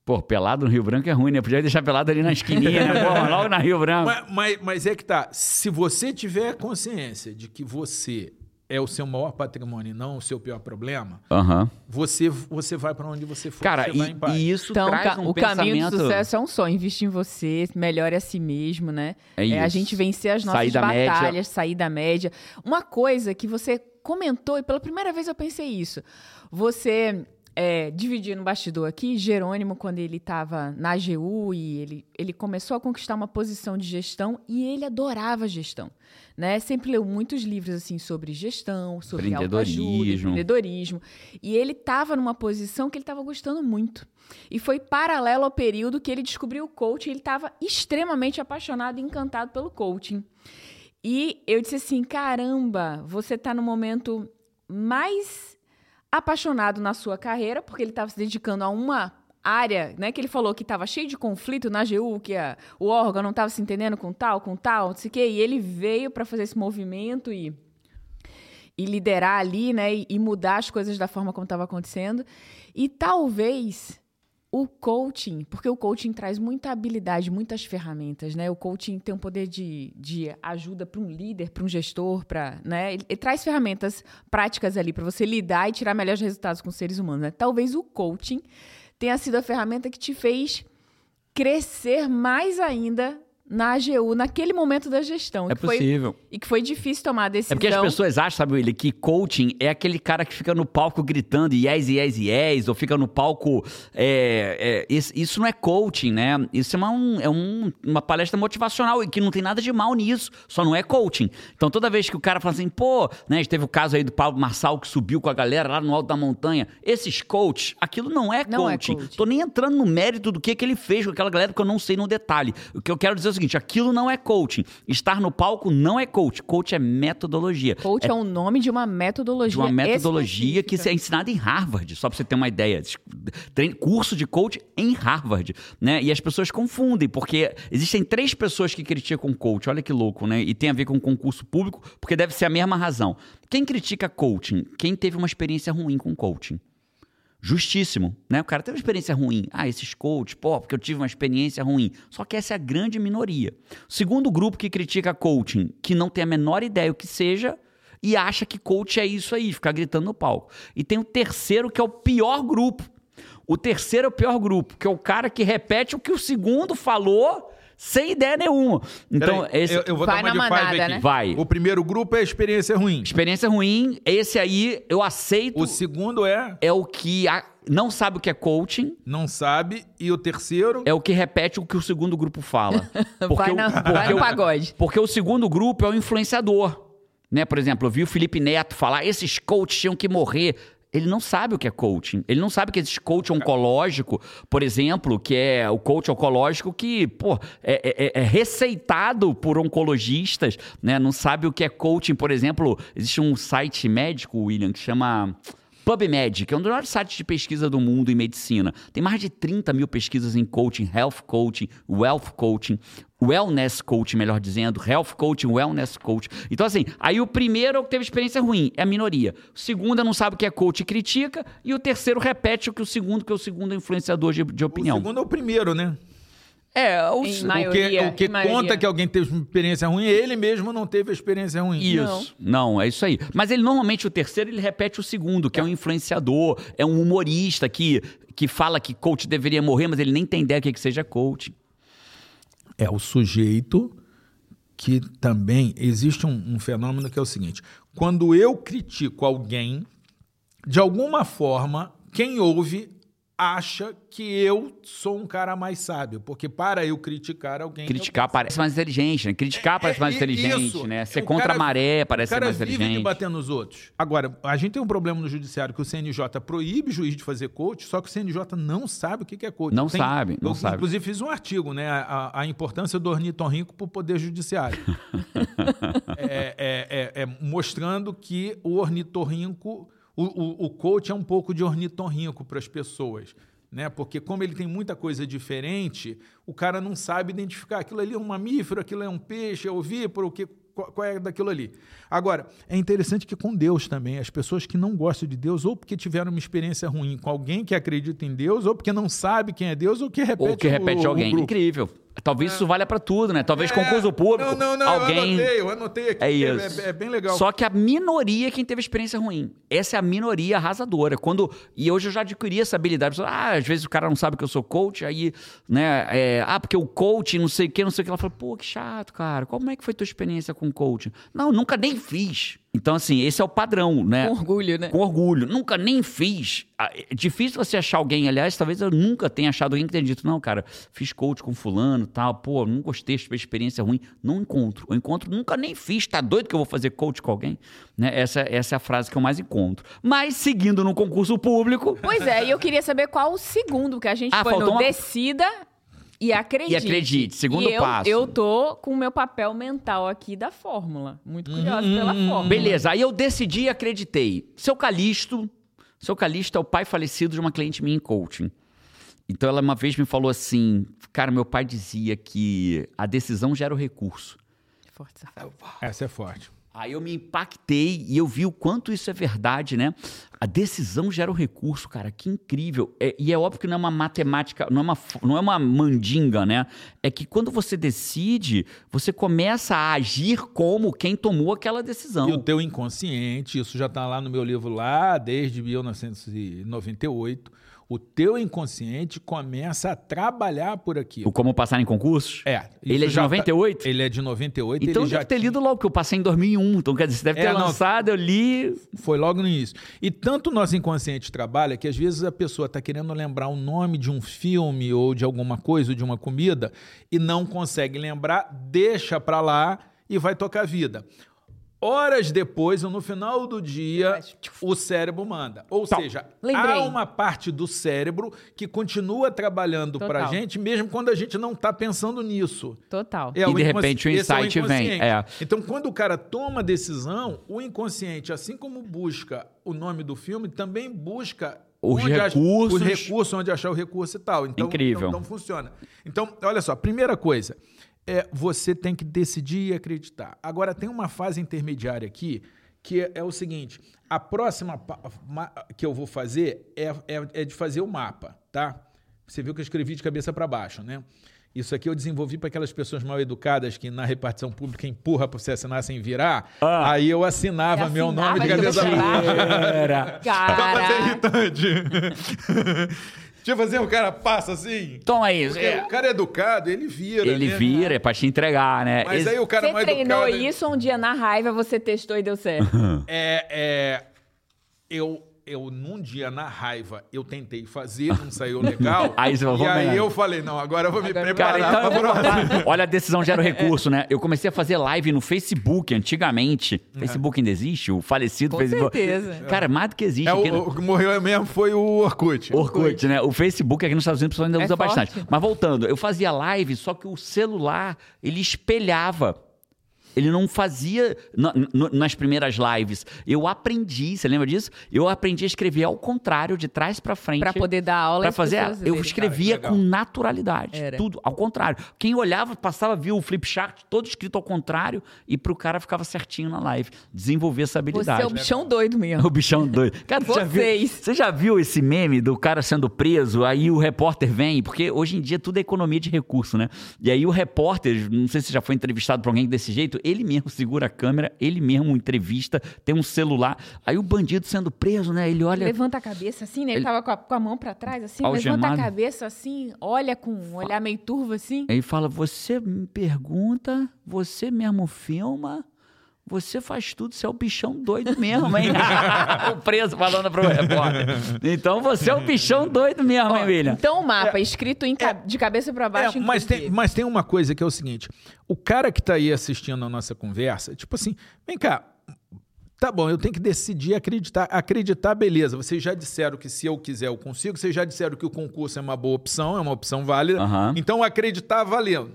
Pô, pelado no Rio Branco é ruim, né? Podia deixar pelado ali na esquininha, né? Pô, logo na Rio Branco. Mas, mas, mas, é que tá. Se você tiver consciência de que você é o seu maior patrimônio e não o seu pior problema, Aham. você, você vai para onde você for. Cara, você vai em e, paz. e isso Então, traz um o caminho pensamento... do sucesso é um sonho. Investir em você, melhore a si mesmo, né? É a isso. gente vencer as nossas Sair da média. batalhas, sair da média. Uma coisa que você comentou, e pela primeira vez eu pensei isso. Você é, dividir no bastidor aqui, Jerônimo, quando ele estava na AGU e ele, ele começou a conquistar uma posição de gestão e ele adorava gestão. Né? Sempre leu muitos livros assim sobre gestão, sobre autoajuda, Empreendedorismo. E ele estava numa posição que ele estava gostando muito. E foi paralelo ao período que ele descobriu o coaching. Ele estava extremamente apaixonado e encantado pelo coaching. E eu disse assim: caramba, você está no momento mais apaixonado na sua carreira, porque ele estava se dedicando a uma área, né, que ele falou que estava cheio de conflito na AGU, que a, o órgão não estava se entendendo com tal, com tal, não sei o quê, e ele veio para fazer esse movimento e e liderar ali, né, e, e mudar as coisas da forma como estava acontecendo. E talvez o coaching, porque o coaching traz muita habilidade, muitas ferramentas, né? O coaching tem um poder de, de ajuda para um líder, para um gestor, para, né? Ele, ele traz ferramentas práticas ali para você lidar e tirar melhores resultados com seres humanos. Né? Talvez o coaching tenha sido a ferramenta que te fez crescer mais ainda na AGU, naquele momento da gestão. É que foi- possível. e que foi difícil tomar a É decisão. porque as pessoas acham, sabe, Willi, que coaching é aquele cara que fica no palco gritando yes, yes, yes, ou fica no palco. é, é, isso, isso não é coaching, né? Isso é, uma, um- é um- uma palestra motivacional e que não tem nada de mal nisso, só não é coaching. Então toda vez que o cara fala assim, pô, né, teve o caso aí do Paulo Marçal que subiu com a galera lá no alto da montanha, esses coach, aquilo não é Não é coaching. coaching. Tô nem entrando no mérito do que, que ele fez com aquela galera, porque eu não sei no detalhe. O que eu quero dizer é o seguinte: aquilo não é coaching. Estar no palco não é coach. Coach é metodologia. Coach é, o nome de uma metodologia. De uma metodologia que é ensinada em Harvard, só pra você ter uma ideia. Treino- Curso de coach em Harvard, né? E as pessoas confundem, porque existem três pessoas que criticam coach. Olha que louco, né? E tem a ver com concurso público, porque deve ser a mesma razão. Quem critica coaching? Quem teve uma experiência ruim com coaching. Justíssimo, né? O cara teve uma experiência ruim. Ah, esses coaches, pô, porque eu tive uma experiência ruim. Só que essa é a grande minoria. Segundo grupo que critica coaching, que não tem a menor ideia o que seja e acha que coach é isso aí, ficar gritando no palco. E tem o terceiro, que é o pior grupo. O terceiro é o pior grupo, que é o cara que repete o que o segundo falou sem ideia nenhuma. Então, Peraí, esse... eu, eu vou Vai dar uma na de five manada, aqui. né? Vai. O primeiro grupo é experiência ruim. Experiência ruim, esse aí eu aceito. O segundo é É o que a- não sabe o que é coaching, não sabe. E o terceiro... é o que repete o que o segundo grupo fala. *laughs* Vai, o- na, vai porque no o- pagode. Porque o segundo grupo é o influenciador. Né? Por exemplo, eu vi o Felipe Neto falar: esses coaches tinham que morrer. Ele não sabe o que é coaching. Ele não sabe que existe coach oncológico, por exemplo, que é o coach oncológico que, pô, é, é- é receitado por oncologistas, né? Não sabe o que é coaching, por exemplo. Existe um site médico, William, que chama PubMed, que é um dos maiores sites de pesquisa do mundo em medicina. Tem mais de 30 mil pesquisas em coaching, health coaching, wealth coaching, wellness coaching, melhor dizendo, health coaching, wellness coaching. Então, assim, aí o primeiro é o que teve experiência ruim, é a minoria. O segundo não sabe o que é coach e critica. E o terceiro repete o que o segundo, que é o segundo influenciador de, de O opinião. segundo é o primeiro, né? É, o, Em O maioria, que, o que maioria. conta que alguém teve uma experiência ruim, ele mesmo não teve a experiência ruim. Isso. Não. é isso aí. Mas ele normalmente, o terceiro, ele repete o segundo, que é um influenciador, é um humorista que, que fala que coach deveria morrer, mas ele nem tem ideia do que, que seja coach. É o sujeito que também existe um, um fenômeno que é o seguinte: quando eu critico alguém, de alguma forma, quem ouve acha que eu sou um cara mais sábio, porque para eu criticar alguém. Criticar parece mais inteligente, né? Criticar parece mais É, inteligente, isso. né? Ser O contra cara- a maré parece o cara ser mais vive de inteligente. bater nos outros. Agora, a gente tem um problema no judiciário que o CNJ proíbe o juiz de fazer coach, só que o CNJ não sabe o que é coach. Não sabe, não eu, sabe. Inclusive, fiz um artigo, né? A, a importância do ornitorrinco para o poder judiciário. *laughs* é, é- é- é mostrando que o ornitorrinco, o, o, o coach é um pouco de ornitorrinco para as pessoas. Né? Porque como ele tem muita coisa diferente, o cara não sabe identificar aquilo ali é um mamífero, aquilo é um peixe, é ovíparo, o que, qual, é daquilo ali. Agora, é interessante que com Deus também, as pessoas que não gostam de Deus, ou porque tiveram uma experiência ruim com alguém que acredita em Deus, ou porque não sabe quem é Deus, ou que repete Ou que repete o- o alguém. grupo. Incrível. Talvez isso valha pra tudo, né? Talvez concurso público, É. Não, não, não, alguém... eu anotei, eu anotei aqui. É porque isso. É, é bem legal. Só que a minoria é quem teve experiência ruim. Essa é a minoria arrasadora. Quando e hoje eu já adquiri essa habilidade. Ah, às vezes o cara não sabe que eu sou coach, aí, né? é, ah, porque o coach, não sei o que, não sei o que. Ela fala, pô, que chato, cara. Como é que foi tua experiência com coaching? Não, nunca nem fiz. Então, assim, esse é o padrão, né? Com orgulho, né? Com orgulho. Nunca nem fiz. Ah, É difícil você achar alguém, aliás, talvez eu nunca tenha achado alguém que tenha dito, não, cara, fiz coach com fulano tal, pô, não gostei, tive experiência ruim. Não encontro. Eu encontro, nunca nem fiz, tá doido que eu vou fazer coach com alguém? Né? Essa, essa é a frase que eu mais encontro. Mas, seguindo no concurso público, Pois é, e eu queria saber qual o segundo que a gente Ah, foi no uma- Decida e acredite. E acredite, segundo E eu, passo. Eu tô com o meu papel mental aqui da fórmula. Muito curiosa pela fórmula. beleza. Aí eu decidi e acreditei. Seu Calixto, seu Calixto é o pai falecido de uma cliente minha em coaching. Então ela uma vez me falou assim, cara, meu pai dizia que a decisão gera o recurso. Forte. Essa é forte. Aí eu me impactei e eu vi o quanto isso é verdade, né? A decisão gera o recurso, cara, que incrível. É- e é óbvio que não é uma matemática, não é uma, não é uma mandinga, né? É que quando você decide, você começa a agir como quem tomou aquela decisão. E o teu inconsciente, isso já está lá no meu livro lá desde 1998. O teu inconsciente começa a trabalhar por aquilo. O Como Passar em Concursos? É. Ele é de já tá- 98? ele é de 98. Então ele já deve ter tinha- lido logo, porque eu passei em 2001. Então, quer dizer, você deve ter É, não. lançado, eu li... Foi logo no início. E tanto o nosso inconsciente trabalha que às vezes a pessoa está querendo lembrar o nome de um filme ou de alguma coisa, ou de uma comida, e não consegue lembrar, deixa para lá e vai tocar a vida. Horas depois, ou no final do dia, o cérebro manda. Ou seja, Lembrei. há uma parte do cérebro que continua trabalhando para a gente, mesmo quando a gente não está pensando nisso. Total. É, E o de repente o esse é insight vem, é. Então, quando o cara toma decisão, o inconsciente, assim como busca o nome do filme, também busca Os onde ach- recursos. os recursos, onde achar o recurso e tal. Então, Incrível. Então, então funciona. Então, olha só, primeira coisa, é você tem que decidir e acreditar. Agora, tem uma fase intermediária aqui, que é, o seguinte, a próxima que eu vou fazer é, é, é de fazer o mapa, tá? Você viu que eu escrevi de cabeça para baixo, né? Isso aqui eu desenvolvi para aquelas pessoas mal educadas que na repartição pública empurra para você assinar sem virar. Ah. Aí eu assinava Você meu nome de assinava cabeça para baixo. Pra Cara. ser irritante. *laughs* Deixa eu fazer o cara passa assim. Toma isso. É. o cara é educado, ele vira. Ele né? vira, é pra te entregar, né? Mas Esse- aí o cara Você mais treinou educado. isso um dia na raiva, você testou e deu certo. *laughs* É, é, eu, eu, num dia, na raiva, eu tentei fazer, não saiu legal. *laughs* Aí você falou, e aí eu falei, não, agora eu vou me Agora- preparar Cara, então, pra *laughs* olha a decisão gera o recurso, né? Eu comecei a fazer live no Facebook antigamente. Facebook ainda existe? O falecido Com Facebook. certeza. Cara, mais do que existe. É, o, no- o que morreu mesmo foi o Orkut. Orkut, né? O Facebook aqui nos Estados Unidos ainda É usa forte. bastante. Mas voltando, eu fazia live, só que o celular, ele espelhava. Ele não fazia na- n- nas primeiras lives. Eu aprendi, você lembra disso? Eu aprendi a escrever ao contrário, de trás pra frente. Pra poder dar aula Pra às fazer, eu escrevia Cara, com naturalidade. Era. Tudo ao contrário. Quem olhava, passava, via o flip chart todo escrito ao contrário e pro cara ficava certinho na live. Desenvolver essa Você habilidade. é o bichão doido mesmo. O bichão doido. *laughs* Cara, você já, viu, Vocês. você já viu esse meme do cara sendo preso, aí o repórter vem, porque hoje em dia tudo é economia de recurso, né? E aí o repórter, não sei se já foi entrevistado por alguém desse jeito, ele mesmo segura a câmera, ele mesmo entrevista, tem um celular. Aí o bandido sendo preso, né? Ele olha. Levanta a cabeça assim, né? Ele, Ele- tava com a, com a mão pra trás, assim, Algemado. levanta a cabeça assim, olha com um olhar meio turvo assim. Aí fala: Você me pergunta, você mesmo filma. Você faz tudo, você é o bichão doido mesmo, hein? *laughs* o preso falando pro repórter. Então você é o bichão doido mesmo, hein, William? Então o mapa, escrito em ca- de cabeça pra baixo. É, mas, tem, mas tem uma coisa que é o seguinte: o cara que tá aí assistindo a nossa conversa, tipo assim, vem cá. Tá bom, eu tenho que decidir acreditar. Acreditar, beleza. Vocês já disseram que se eu quiser eu consigo. Vocês já disseram que o concurso é uma boa opção, é uma opção válida. Aham. Então acreditar valendo.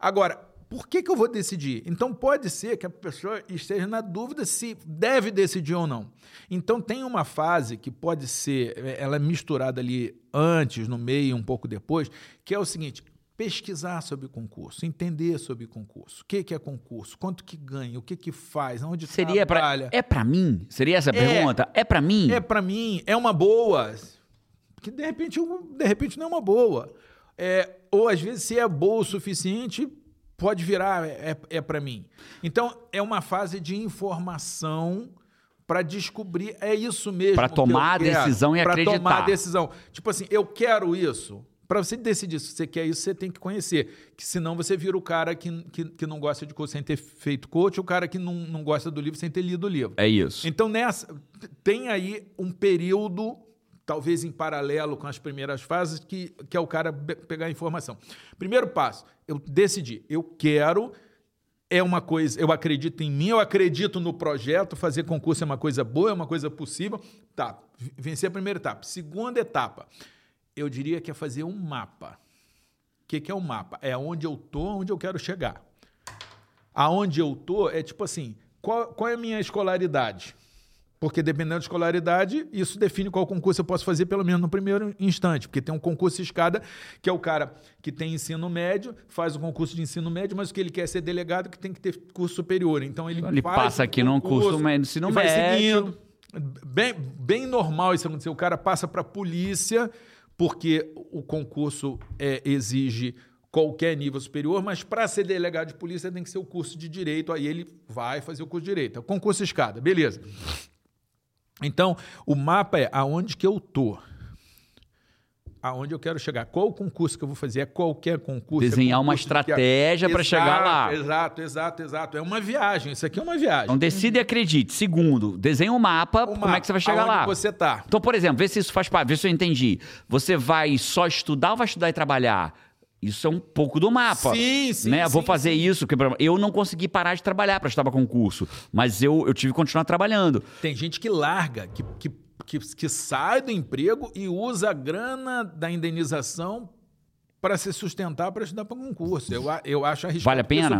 Agora, por que, que eu vou decidir? Então pode ser que a pessoa esteja na dúvida se deve decidir ou não. Então tem uma fase que pode ser, eh, ela é misturada ali antes, no meio, um pouco depois, que é o seguinte: pesquisar sobre concurso, entender sobre concurso, o que, que é concurso, quanto que ganha, o que que faz, onde Seria pra, trabalha. é pra mim? Seria essa a pergunta? É pra mim? É para mim, é uma boa. Que de repente, de repente não é uma boa. É, ou às vezes, se é boa o suficiente, pode virar, é, é para mim. Então, é uma fase de informação para descobrir, é isso mesmo. Para tomar a decisão e acreditar. Para tomar a decisão. Tipo assim, eu quero isso. Para você decidir se você quer isso, você tem que conhecer. Que senão você vira o cara que, que, que não gosta de coach sem ter feito coach, o cara que não, não gosta do livro sem ter lido o livro. É isso. Então, nessa, tem aí um período, talvez em paralelo com as primeiras fases, que, que é o cara pegar a informação. Primeiro passo, eu decidi, eu quero é uma coisa, eu acredito em mim, eu acredito no projeto, fazer concurso é uma coisa boa, é uma coisa possível. Tá, vencer a primeira etapa. Segunda etapa, eu diria que é fazer um mapa. O que, que é um mapa? É onde eu tô, onde eu quero chegar. Aonde eu tô é tipo assim, qual, qual é a minha escolaridade? Porque dependendo da escolaridade, isso define qual concurso eu posso fazer, pelo menos no primeiro instante. Porque tem um concurso escada, que é o cara que tem ensino médio, faz o concurso de ensino médio, mas o que ele quer é ser delegado, que tem que ter curso superior. Então ele, ele passa aqui num curso de ensino médio. Seguindo. Bem, bem normal isso acontecer. O cara passa para a polícia, porque o concurso é, exige qualquer nível superior, mas para ser delegado de polícia tem que ser o curso de direito, aí ele vai fazer o curso de direito. É o concurso escada, beleza. Então, o mapa é aonde que eu tô. Aonde eu quero chegar. Qual o concurso que eu vou fazer? É qualquer concurso. Desenhar é uma estratégia para chegar lá. Exato, exato, exato. É uma viagem. Isso aqui é uma viagem. Então decida e acredite. Segundo, desenhe um mapa, o como mapa, é que você vai chegar lá. você tá. Então, por exemplo, vê se isso faz parte, vê se eu entendi. Você vai só estudar ou vai estudar e trabalhar? Isso é um pouco do mapa. Sim, sim. Né? Sim, Vou fazer sim. isso. Eu não consegui parar de trabalhar para estudar para concurso, mas eu, eu tive que continuar trabalhando. Tem gente que larga, que, que, que, que sai do emprego e usa a grana da indenização para se sustentar para estudar para concurso. Eu, eu acho arriscado. Vale a pena?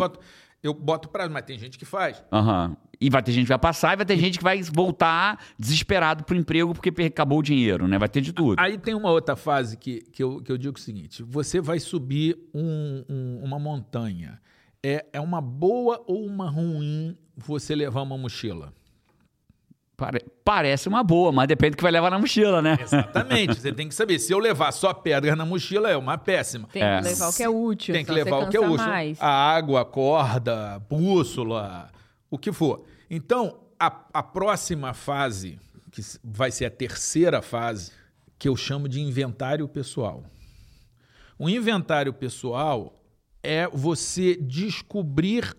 Eu boto prazo, mas tem gente que faz. Aham. Uhum. E vai ter gente que vai passar e vai ter gente que vai voltar desesperado pro emprego porque acabou o dinheiro, né? Vai ter de tudo. Aí tem uma outra fase que, que, eu, que eu digo o seguinte: você vai subir um, um, uma montanha. É, é uma boa ou uma ruim você levar uma mochila? Pare parece uma boa, mas depende do que vai levar na mochila, né? Exatamente. Você tem que saber. Se eu levar só pedra na mochila, é uma péssima. Tem é. que levar o que é útil. Tem que levar o que é útil. Mais. A água, a corda, a bússola, o que for. Então, a, a próxima fase, que vai ser a terceira fase, que eu chamo de inventário pessoal. O inventário pessoal é você descobrir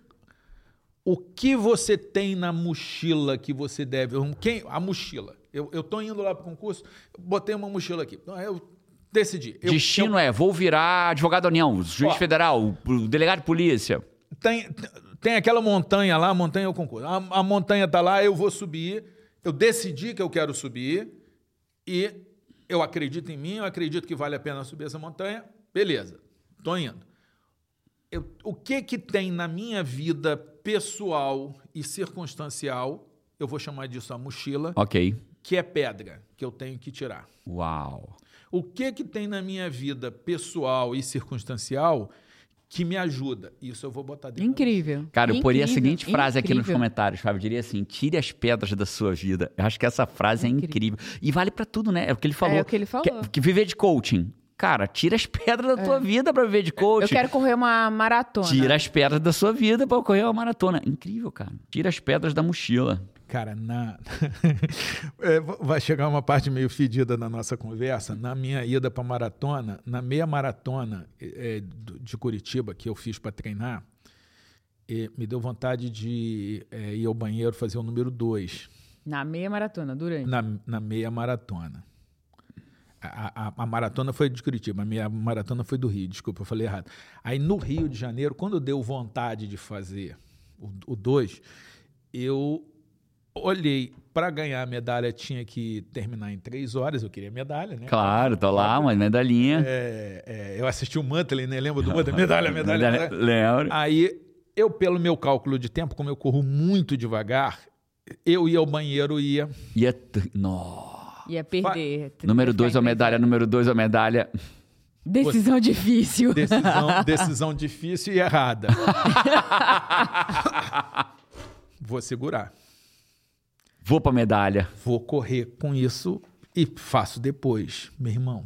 o que você tem na mochila que você deve. Quem, a mochila. Eu estou indo lá para o concurso, botei uma mochila aqui. Então, eu decidi. Eu, Destino eu, é, vou virar advogado da União, juiz ó, federal, delegado de polícia. Tem, tem aquela montanha lá, a montanha é o concurso. A, a montanha está lá, eu vou subir. Eu decidi que eu quero subir e eu acredito em mim, eu acredito que vale a pena subir essa montanha. Beleza, estou indo. Eu, o que que tem na minha vida pessoal e circunstancial, eu vou chamar disso a mochila. Ok. Que é pedra, que eu tenho que tirar. Uau. O que que tem na minha vida pessoal e circunstancial que me ajuda. Isso eu vou botar dentro. Incrível. Cara, eu poria a seguinte frase incrível. aqui nos comentários, Fábio. Eu diria assim: tire as pedras da sua vida. Eu acho que essa frase é incrível. é incrível. E vale para tudo, né? É o que ele falou. É o que ele falou. Que, que viver de coaching. Cara, tira as *laughs* pedras da é. tua vida para viver de coaching. Eu quero correr uma maratona. Tira as pedras da sua vida para correr uma maratona. Incrível, cara. Tira as pedras da mochila. Cara, na... *laughs* é, vai chegar uma parte meio fedida na nossa conversa. Na minha ida para maratona, na meia maratona é, de Curitiba que eu fiz para treinar, me deu vontade de é, ir ao banheiro fazer o número 2. Na meia maratona, durante? Na, na meia maratona. A, a, a, maratona foi de Curitiba, a minha maratona foi do Rio, desculpa, eu falei errado. Aí no Rio de Janeiro, quando deu vontade de fazer o 2, eu olhei para ganhar a medalha tinha que terminar em três horas. Eu queria medalha, né? Claro, tô lá, uma medalhinha. É, é, eu assisti o Mantley, né? Lembra do Mantley? *laughs* Medalha, medalha, medalha. Lembro. Aí eu, pelo meu cálculo de tempo, como eu corro muito devagar, eu ia ao banheiro e ia. Ia. Nossa. Ia perder. Número dois a medalha, número dois a medalha. Decisão Você... difícil. Decisão, *laughs* decisão difícil e errada. Vou segurar. Vou para medalha. Vou correr com isso e faço depois, meu irmão.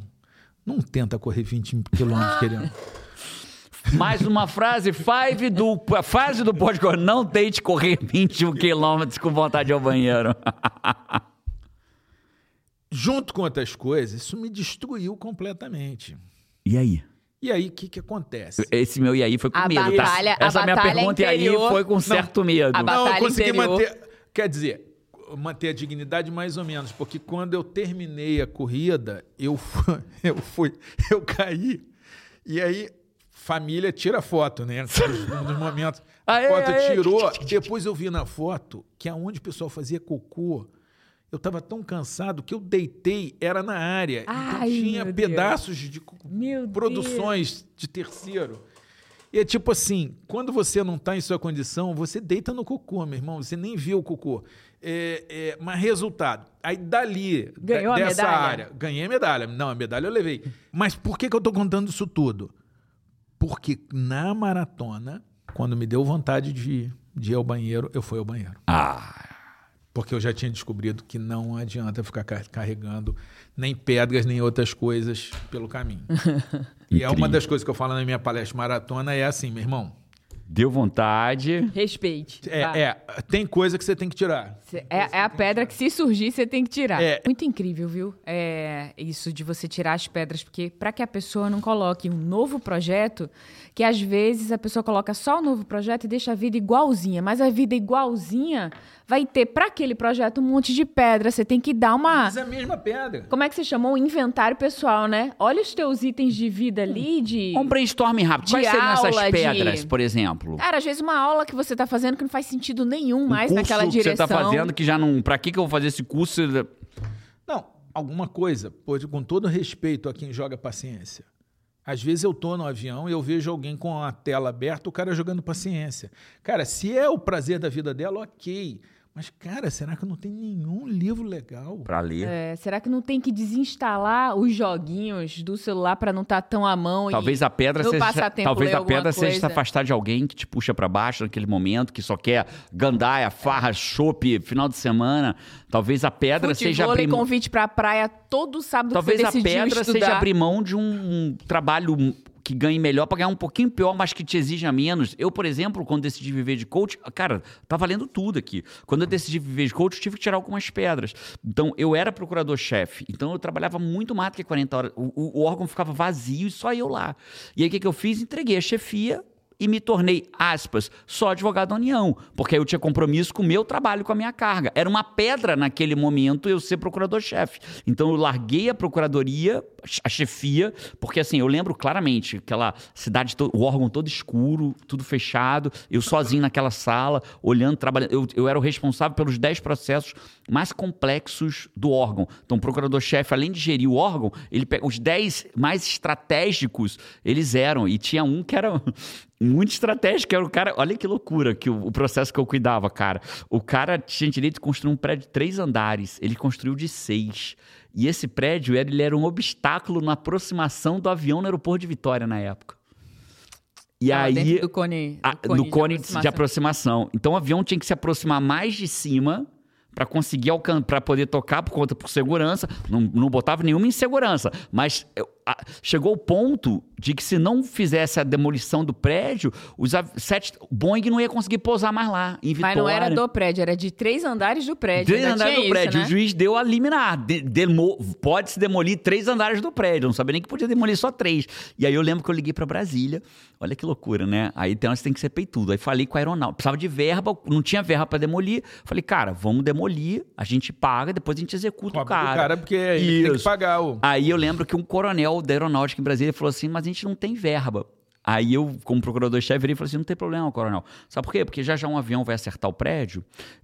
Não tenta correr 20 quilômetros querendo. *laughs* Mais uma frase, five do, a frase do podcast, não tente correr 21 quilômetros com vontade de ir ao banheiro. *laughs* Junto com outras coisas, isso me destruiu completamente. E aí? E aí, o que, que acontece? Esse meu e aí foi com A medo, batalha- tá? a Essa minha pergunta e aí interior- foi com certo medo. a Não, eu consegui interior. manter. Quer dizer, manter a dignidade mais ou menos, porque quando eu terminei a corrida, eu fui, *laughs* eu fui, eu caí. E aí, família tira foto, né? Nos momentos. A Aê, foto aê. tirou. Depois eu vi na foto que aonde o pessoal fazia cocô. Eu estava tão cansado que eu deitei, era na área. então Ai, tinha meu Deus. pedaços de Meu produções de terceiro. E é tipo assim, quando você não está em sua condição, você deita no cocô, meu irmão. Você nem vê o cocô. É, é, mas resultado, aí dali, Ganhou a dessa medalha? área, ganhei a medalha. Não, a medalha eu levei. Mas por que, que eu estou contando isso tudo? Porque na maratona, quando me deu vontade de, de ir ao banheiro, eu fui ao banheiro. Ah, Porque eu já tinha descobrido que não adianta ficar car- carregando nem pedras, nem outras coisas pelo caminho. *laughs* e é uma das coisas que eu falo na minha palestra maratona, é assim, meu irmão. deu vontade. Respeite. É, é, tem coisa que você tem que tirar. Cê- É, é a pedra que se surgir, você tem que tirar. É. Muito incrível, viu? É isso de você tirar as pedras, porque para que a pessoa não coloque um novo projeto, que às vezes a pessoa coloca só o novo projeto e deixa a vida igualzinha, mas a vida igualzinha vai ter para aquele projeto um monte de pedra, você tem que dar uma Mas é a mesma pedra. como é que você chamou? O inventário pessoal, né? Olha os teus itens de vida ali, de. Um brainstorming rápido. De Quais seriam essas aula, de- pedras, por exemplo? Cara, às vezes uma aula que você tá fazendo que não faz sentido nenhum Um mais curso naquela que direção. você tá fazendo que já não... Pra que que eu vou fazer esse curso? Não, alguma coisa, pode, com todo respeito a quem joga paciência. Às vezes eu tô no avião e eu vejo alguém com a tela aberta, o cara jogando paciência. Cara, se é o prazer da vida dela, ok. Mas, cara, será que não tem nenhum livro legal? Pra ler. É, será que não tem que desinstalar os joguinhos do celular pra não estar tão à mão? Talvez e a pedra seja, talvez a pedra seja se afastar de alguém que te puxa pra baixo naquele momento, que só quer gandaia, farra, chope, final de semana. Talvez a pedra seja Futevôlei, abrir mão- convite pra praia todo sábado Talvez que a pedra estudar. seja abrir mão de um trabalho que ganhe melhor pra ganhar um pouquinho pior, mas que te exija menos. Eu, por exemplo, quando decidi viver de coach, cara, tá valendo tudo aqui. Quando eu decidi viver de coach, eu tive que tirar algumas pedras. Então, eu era procurador-chefe. Então, eu trabalhava muito mais do que 40 horas. O, o- o órgão ficava vazio e só eu lá. E aí, o que, que eu fiz? Entreguei a chefia e me tornei, aspas, só advogado da União, porque eu tinha compromisso com o meu trabalho, com a minha carga. Era uma pedra naquele momento eu ser procurador-chefe. Então eu larguei a procuradoria, a chefia, porque assim, eu lembro claramente aquela cidade, o órgão todo escuro, tudo fechado, eu sozinho naquela sala, olhando, trabalhando. Eu, eu era o responsável pelos 10 processos mais complexos do órgão. Então o procurador-chefe, além de gerir o órgão, ele pega os 10 mais estratégicos, eles eram, e tinha um que era muito estratégico. Era o cara. Olha que loucura que o, o processo que eu cuidava, cara. O cara tinha direito de construir um prédio de três andares. Ele construiu de seis. E esse prédio era, ele era um obstáculo na aproximação do avião no aeroporto de Vitória na época. E Tava aí. do cone, a- do no cone de aproximação. aproximação. Então o avião tinha que se aproximar mais de cima para conseguir alcançar, para poder tocar por conta por segurança. Não, não botava nenhuma insegurança, mas a- chegou o ponto de que se não fizesse a demolição do prédio, os sete Boeing não ia conseguir pousar mais lá em Vitória. Mas não era do prédio, era de três andares do prédio. Três andares do prédio. Isso, né? O juiz deu a liminar. De- demo- Pode-se demolir três andares do prédio. Eu não sabia nem que podia demolir só três. E aí eu lembro que eu liguei pra Brasília. Olha que loucura, né? Aí tem você tem que ser peitudo. Aí falei com a aeronáutica. Precisava de verba, não tinha verba pra demolir. Falei, cara, vamos demolir, a gente paga, depois a gente executa o Cobra do cara. cara, porque ele tem que Isso. pagar o. Aí eu lembro que um coronel da aeronáutica em Brasília falou assim: mas a gente não tem verba. Aí eu, como procurador-chefe, virei e falei assim: não tem problema, coronel. Sabe por quê? Porque já já um avião vai acertar o prédio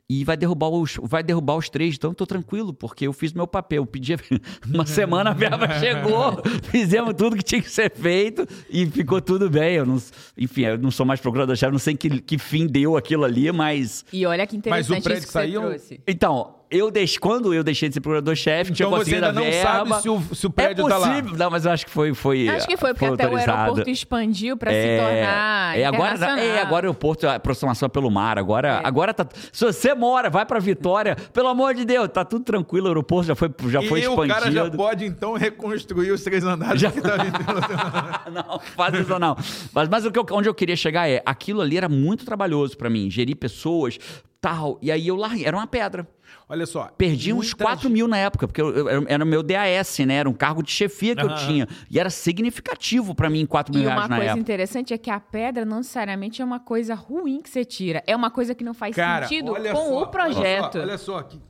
e vai derrubar os, vai derrubar os três. Então eu tô tranquilo, porque eu fiz meu papel. Eu pedi *laughs* uma semana, a verba *laughs* chegou, fizemos tudo que tinha que ser feito e ficou tudo bem. Eu não, enfim, eu não sou mais procurador-chefe, não sei que, que fim deu aquilo ali, mas. E olha que Mas o interessante prédio isso que você saiu- trouxe. Então, eu deix... quando eu deixei de ser procurador-chefe, tinha Então você conseguido ainda não verba. sabe se o, se o É prédio tá lá. possível. Não, mas eu acho que foi. foi Acho que foi, porque até o aeroporto expandiu pra se tornar é agora, internacional. é, agora o aeroporto, a aproximação é pelo mar. Agora, agora tá. Se você mora, vai pra Vitória, pelo amor de Deus, tá tudo tranquilo. O aeroporto já foi, já foi e o expandido. cara já pode, então, reconstruir os três andares Já- que tá *laughs* não, faz isso não. Mas, mas o que eu- onde eu queria chegar é, aquilo ali era muito trabalhoso pra mim, gerir pessoas, tal. E aí eu larguei, era uma pedra. Olha só. Perdi uns muita 4 mil na época, porque eu- eu- era o meu DAS, né? Era um cargo de chefia que eu Aham. tinha. E era significativo pra mim 4 mil E uma reais na coisa época. interessante é que a pedra não necessariamente é uma coisa ruim que você tira. É uma coisa que não faz Cara, sentido com só, o projeto. Olha só, olha só que-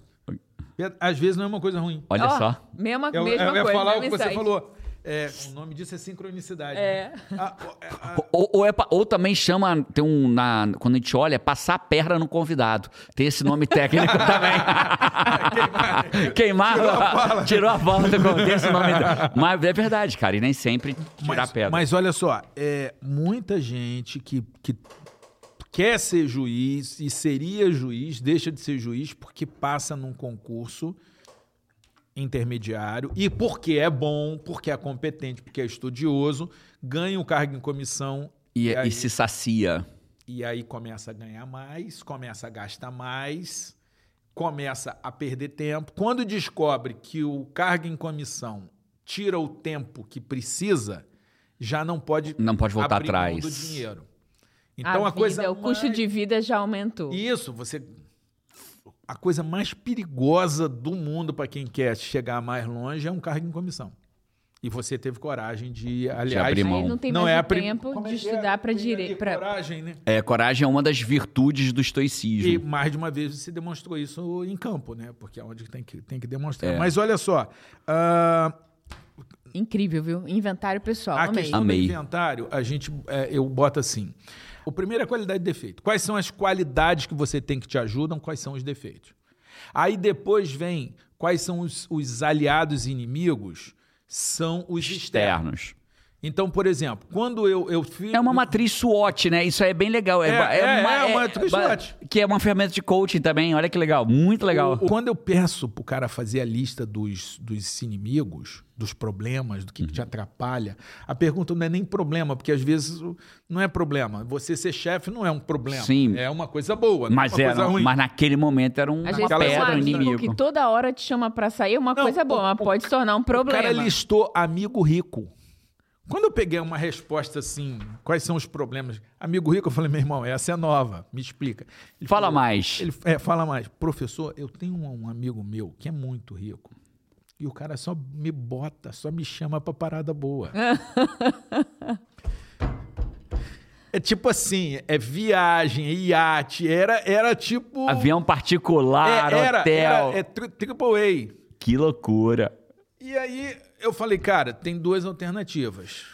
às vezes não é uma coisa ruim. Olha Ó, só. Mesma, Eu, mesma eu ia coisa. falar o que você falou. É, o nome disso é sincronicidade. É. né? Ah, ah, *laughs* Ou, ou é ou também chama, tem um, na, quando a gente olha, é passar a perna no convidado. Tem esse nome técnico *laughs* também. Queimar. Tirou a fala. Tirou a fala do convidado. Tem esse nome. *laughs* Mas é verdade, cara. E nem sempre tirar a mas, pedra. mas olha só, é, muita gente que, que quer ser juiz e seria juiz, deixa de ser juiz porque passa num concurso intermediário e porque é bom, porque é competente, porque é estudioso, ganha o cargo em comissão e, aí- e se sacia. E aí começa a ganhar mais, começa a gastar mais, começa a perder tempo. Quando descobre que o cargo em comissão tira o tempo que precisa, já não pode Não pode voltar atrás. do dinheiro. Então a, vida, coisa o custo mais- de vida já aumentou. isso, você a coisa mais perigosa do mundo para quem quer chegar mais longe é um cargo em comissão. E você teve coragem de, aliás, abrir mão. Aí não tem não mais é o a prim- tempo Como é de que é? estudar para direito. Pra... coragem, né? É, coragem é uma das virtudes do estoicismo. E mais de uma vez você demonstrou isso em campo, né? Porque é onde tem que, tem que demonstrar. É. Mas olha só, ah, Incrível, viu? Inventário pessoal. a Amei. questão Amei. do inventário, a gente, é, eu boto assim. O primeiro é qualidade e defeito. Quais são as qualidades que você tem que te ajudam, quais são os defeitos. Aí depois vem quais são os, os aliados e inimigos, são os externos. Externos. Então, por exemplo, quando eu, eu fiz... É uma matriz SWOT, né? Isso aí é bem legal. É, ba- é, é uma- uma matriz SWOT. Que é uma ferramenta de coaching também. Olha que legal. Muito legal. O- Quando eu peço pro cara fazer a lista dos, dos inimigos, dos problemas, do que, que te atrapalha, a pergunta não é nem problema, porque às vezes o- não é problema. Você ser chefe não é um problema. Sim. É uma coisa boa, não Mas, é uma era, coisa ruim. mas naquele momento era um, Às uma um pedra, um inimigo. que toda hora te chama pra sair, uma Não, coisa o- boa, mas o- pode se tornar um O problema. cara listou amigo rico. Quando eu peguei uma resposta assim, quais são os problemas? Amigo rico, eu falei, meu irmão, essa é nova, me explica. Ele Fala falou- mais. Ele é, fala mais. Professor, eu tenho um, um amigo meu que é muito rico. E o cara só me bota, só me chama pra parada boa. *laughs* é tipo assim, é viagem, é iate, era, era tipo... Avião particular, é, era, hotel. era, é tri- triple A. Que loucura. E aí eu falei, cara, tem duas alternativas.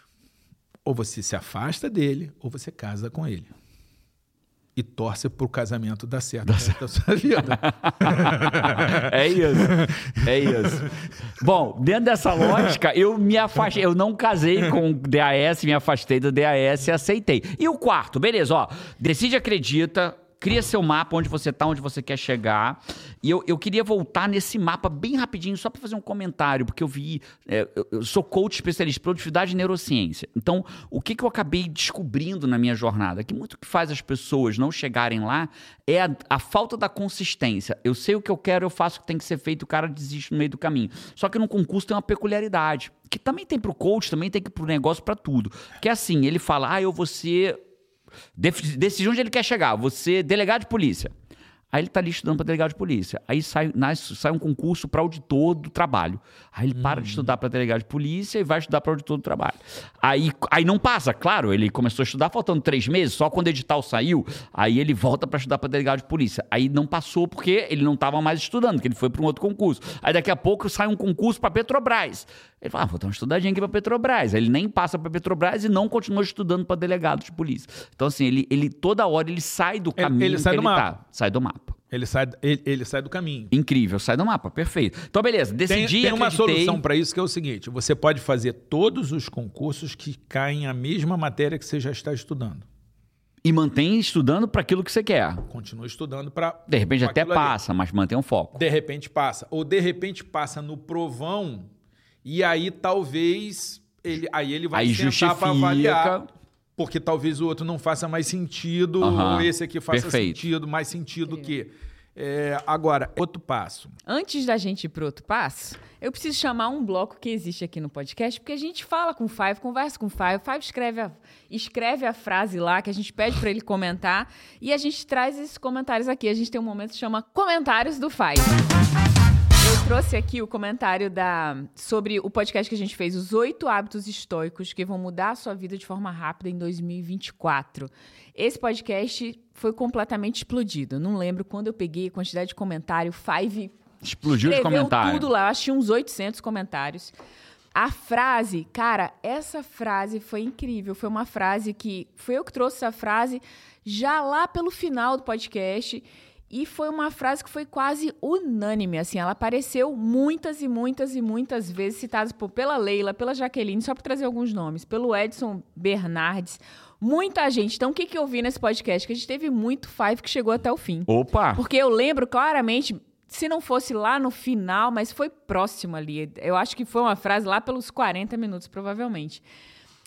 Ou você se afasta dele, ou você casa com ele. E torce pro casamento dar certo da sua vida. *laughs* É isso. É isso. Bom, dentro dessa lógica, eu me afastei. Eu não casei com o DAS, me afastei do DAS e aceitei. E o quarto, beleza, ó. Decide, acredita. Cria seu mapa onde você tá, onde você quer chegar. E eu, eu queria voltar nesse mapa bem rapidinho, só para fazer um comentário, porque eu vi. é, eu, sou coach especialista em produtividade e neurociência. Então, o que, que eu acabei descobrindo na minha jornada? Que muito que faz as pessoas não chegarem lá é a, a falta da consistência. Eu sei o que eu quero, eu faço o que tem que ser feito, o cara desiste no meio do caminho. Só que no concurso tem uma peculiaridade. Que também tem pro coach, também tem que pro negócio, para tudo. Que é assim, ele fala, ah, eu vou ser Decide onde ele quer chegar. Você, delegado de polícia. Aí ele tá ali estudando para delegado de polícia. Aí sai, nasce- sai um concurso para auditor do trabalho. Aí ele para de estudar para delegado de polícia e vai estudar para auditor do trabalho. Aí, aí não passa, claro. Ele começou a estudar faltando três meses, só quando o edital saiu. Aí ele volta para estudar para delegado de polícia. Aí não passou porque ele não estava mais estudando, que ele foi para um outro concurso. Aí daqui a pouco sai um concurso para Petrobras. Ele fala, ah, vou dar uma estudadinha aqui para Petrobras. Aí ele nem passa para Petrobras e não continua estudando para delegado de polícia. Então assim, ele, ele toda hora ele sai do Ele- caminho ele sai que do ele mapa. tá. Sai do mapa. Ele sai, ele, ele sai do caminho. Incrível, sai do mapa, perfeito. Então, beleza, Tem, decidi, tem uma acreditei. solução para isso que é o seguinte: você pode fazer todos os concursos que caem a mesma matéria que você já está estudando. E mantém estudando para aquilo que você quer. Continua estudando para. De repente até passa, ali. mas mantém um foco. De repente passa. Ou de repente passa no provão e aí talvez ele, aí ele vai aí sentar para avaliar. Porque talvez o outro não faça mais sentido, ou esse aqui faça Perfeito. sentido, mais sentido que. É, agora, outro passo. Antes da gente ir para outro passo, eu preciso chamar um bloco que existe aqui no podcast, porque a gente fala com o Five, conversa com o Five, o Five escreve a, escreve a frase lá que a gente pede para ele comentar e a gente traz esses comentários aqui. A gente tem um momento que chama Comentários do Five. Eu trouxe aqui o comentário da sobre o podcast que a gente fez, os oito hábitos estoicos que vão mudar a sua vida de forma rápida em 2024. Esse podcast foi completamente explodido. Não lembro quando eu peguei a quantidade de comentário. Five explodiu de comentário. tudo lá. Eu achei uns 800 comentários. A frase, cara, essa frase foi incrível. Foi uma frase que foi eu que trouxe essa frase já lá pelo final do podcast. E foi uma frase que foi quase unânime, assim, ela apareceu muitas e muitas e muitas vezes citada pela Leila, pela Jaqueline, só para trazer alguns nomes, pelo Edson Bernardes, Muita gente. Então, o que, que eu vi nesse podcast? Que a gente teve muito Five que chegou até o fim. Opa! Porque eu lembro claramente, se não fosse lá no final, mas foi próximo ali. Eu acho que foi uma frase lá pelos 40 minutos, provavelmente.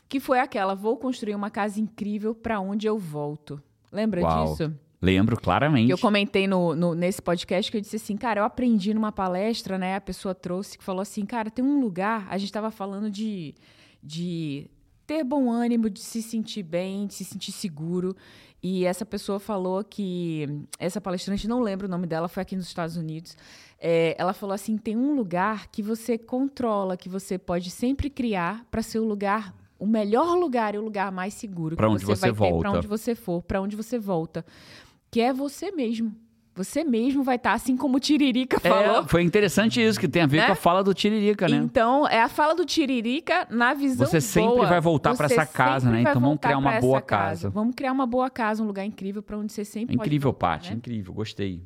Que foi aquela: vou construir uma casa incrível para onde eu volto. Lembra Uau. disso? Lembro, claramente. Eu comentei no, no, nesse podcast que eu disse assim, cara, eu aprendi numa palestra, né? A pessoa trouxe que falou assim, cara, tem um lugar, a gente estava falando de, de ter bom ânimo, de se sentir bem, de se sentir seguro. E essa pessoa falou que. Essa palestrante, não lembro o nome dela, foi aqui nos Estados Unidos. É, ela falou assim: tem um lugar que você controla, que você pode sempre criar para ser o lugar, o melhor lugar e o lugar mais seguro. Para onde você, você volta. Para onde você for, para onde você volta. Que é você mesmo. Você mesmo vai estar, tá, assim como o Tiririca é, falou. É, foi interessante isso, que tem a ver né? com a fala do Tiririca, né? Então, é a fala do Tiririca na visão Você sempre boa. vai voltar para essa casa, né? Então vamos criar uma boa casa. casa. Vamos criar uma boa casa, um lugar incrível para onde você sempre é Incrível, Paty, né? incrível, gostei.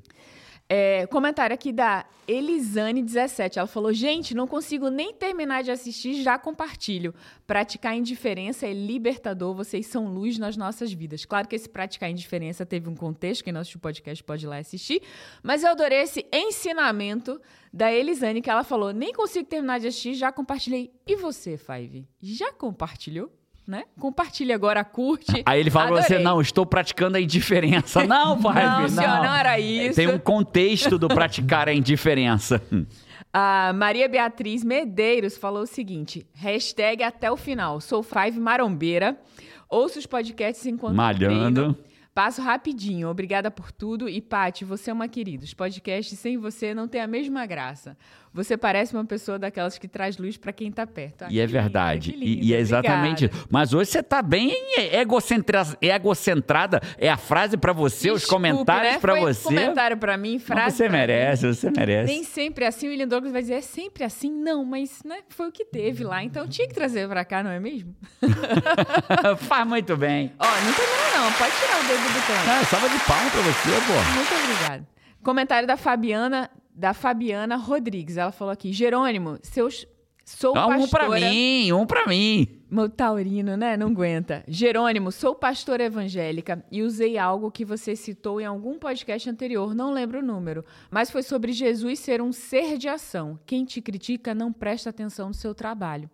É, comentário aqui da Elisane17. Ela falou: Gente, não consigo nem terminar de assistir, já compartilho. Praticar indiferença é libertador, vocês são luz nas nossas vidas. Claro que esse praticar indiferença teve um contexto, quem não assistiu o podcast pode ir lá assistir, mas eu adorei esse ensinamento da Elisane, que ela falou: Nem consigo terminar de assistir, já compartilhei. E você, Five? Já compartilhou? Né? Compartilhe agora, curte. Aí ele fala pra você, não, estou praticando a indiferença. *laughs* Não, pai, não. Não, senhor, não era isso. Tem um contexto do praticar a indiferença. *laughs* A Maria Beatriz Medeiros falou o seguinte, hashtag até o final, sou Five Marombeira, ouço os podcasts enquanto Malhando. Treino. Passo rapidinho. Obrigada por tudo. E, Pati, você é uma querida. Os podcasts sem você não têm a mesma graça. Você parece uma pessoa daquelas que traz luz para quem está perto. Ah, e é verdade. Lindo, e, e, é exatamente isso. Mas hoje você está bem egocentra... egocentrada. É a frase para você, Desculpe, os comentários né? para você. comentário para mim, frase. Mas você merece, mim. você merece. Nem sempre é assim. O William Douglas vai dizer, é sempre assim? Não, mas né, foi o que teve lá. Então tinha que trazer para cá, não é mesmo? *laughs* Faz muito bem. Ó, não termina não. Pode tirar o dedo do canto. Ah, salva de palma para você, pô. Muito obrigada. Comentário da Fabiana da Fabiana Rodrigues. Ela falou aqui: Jerônimo, seus. Sou Dá pastora... um pra mim, um pra mim. Meu taurino, né? Não aguenta. Jerônimo, sou pastora evangélica e usei algo que você citou em algum podcast anterior, não lembro o número, mas foi sobre Jesus ser um ser de ação. Quem te critica não presta atenção no seu trabalho.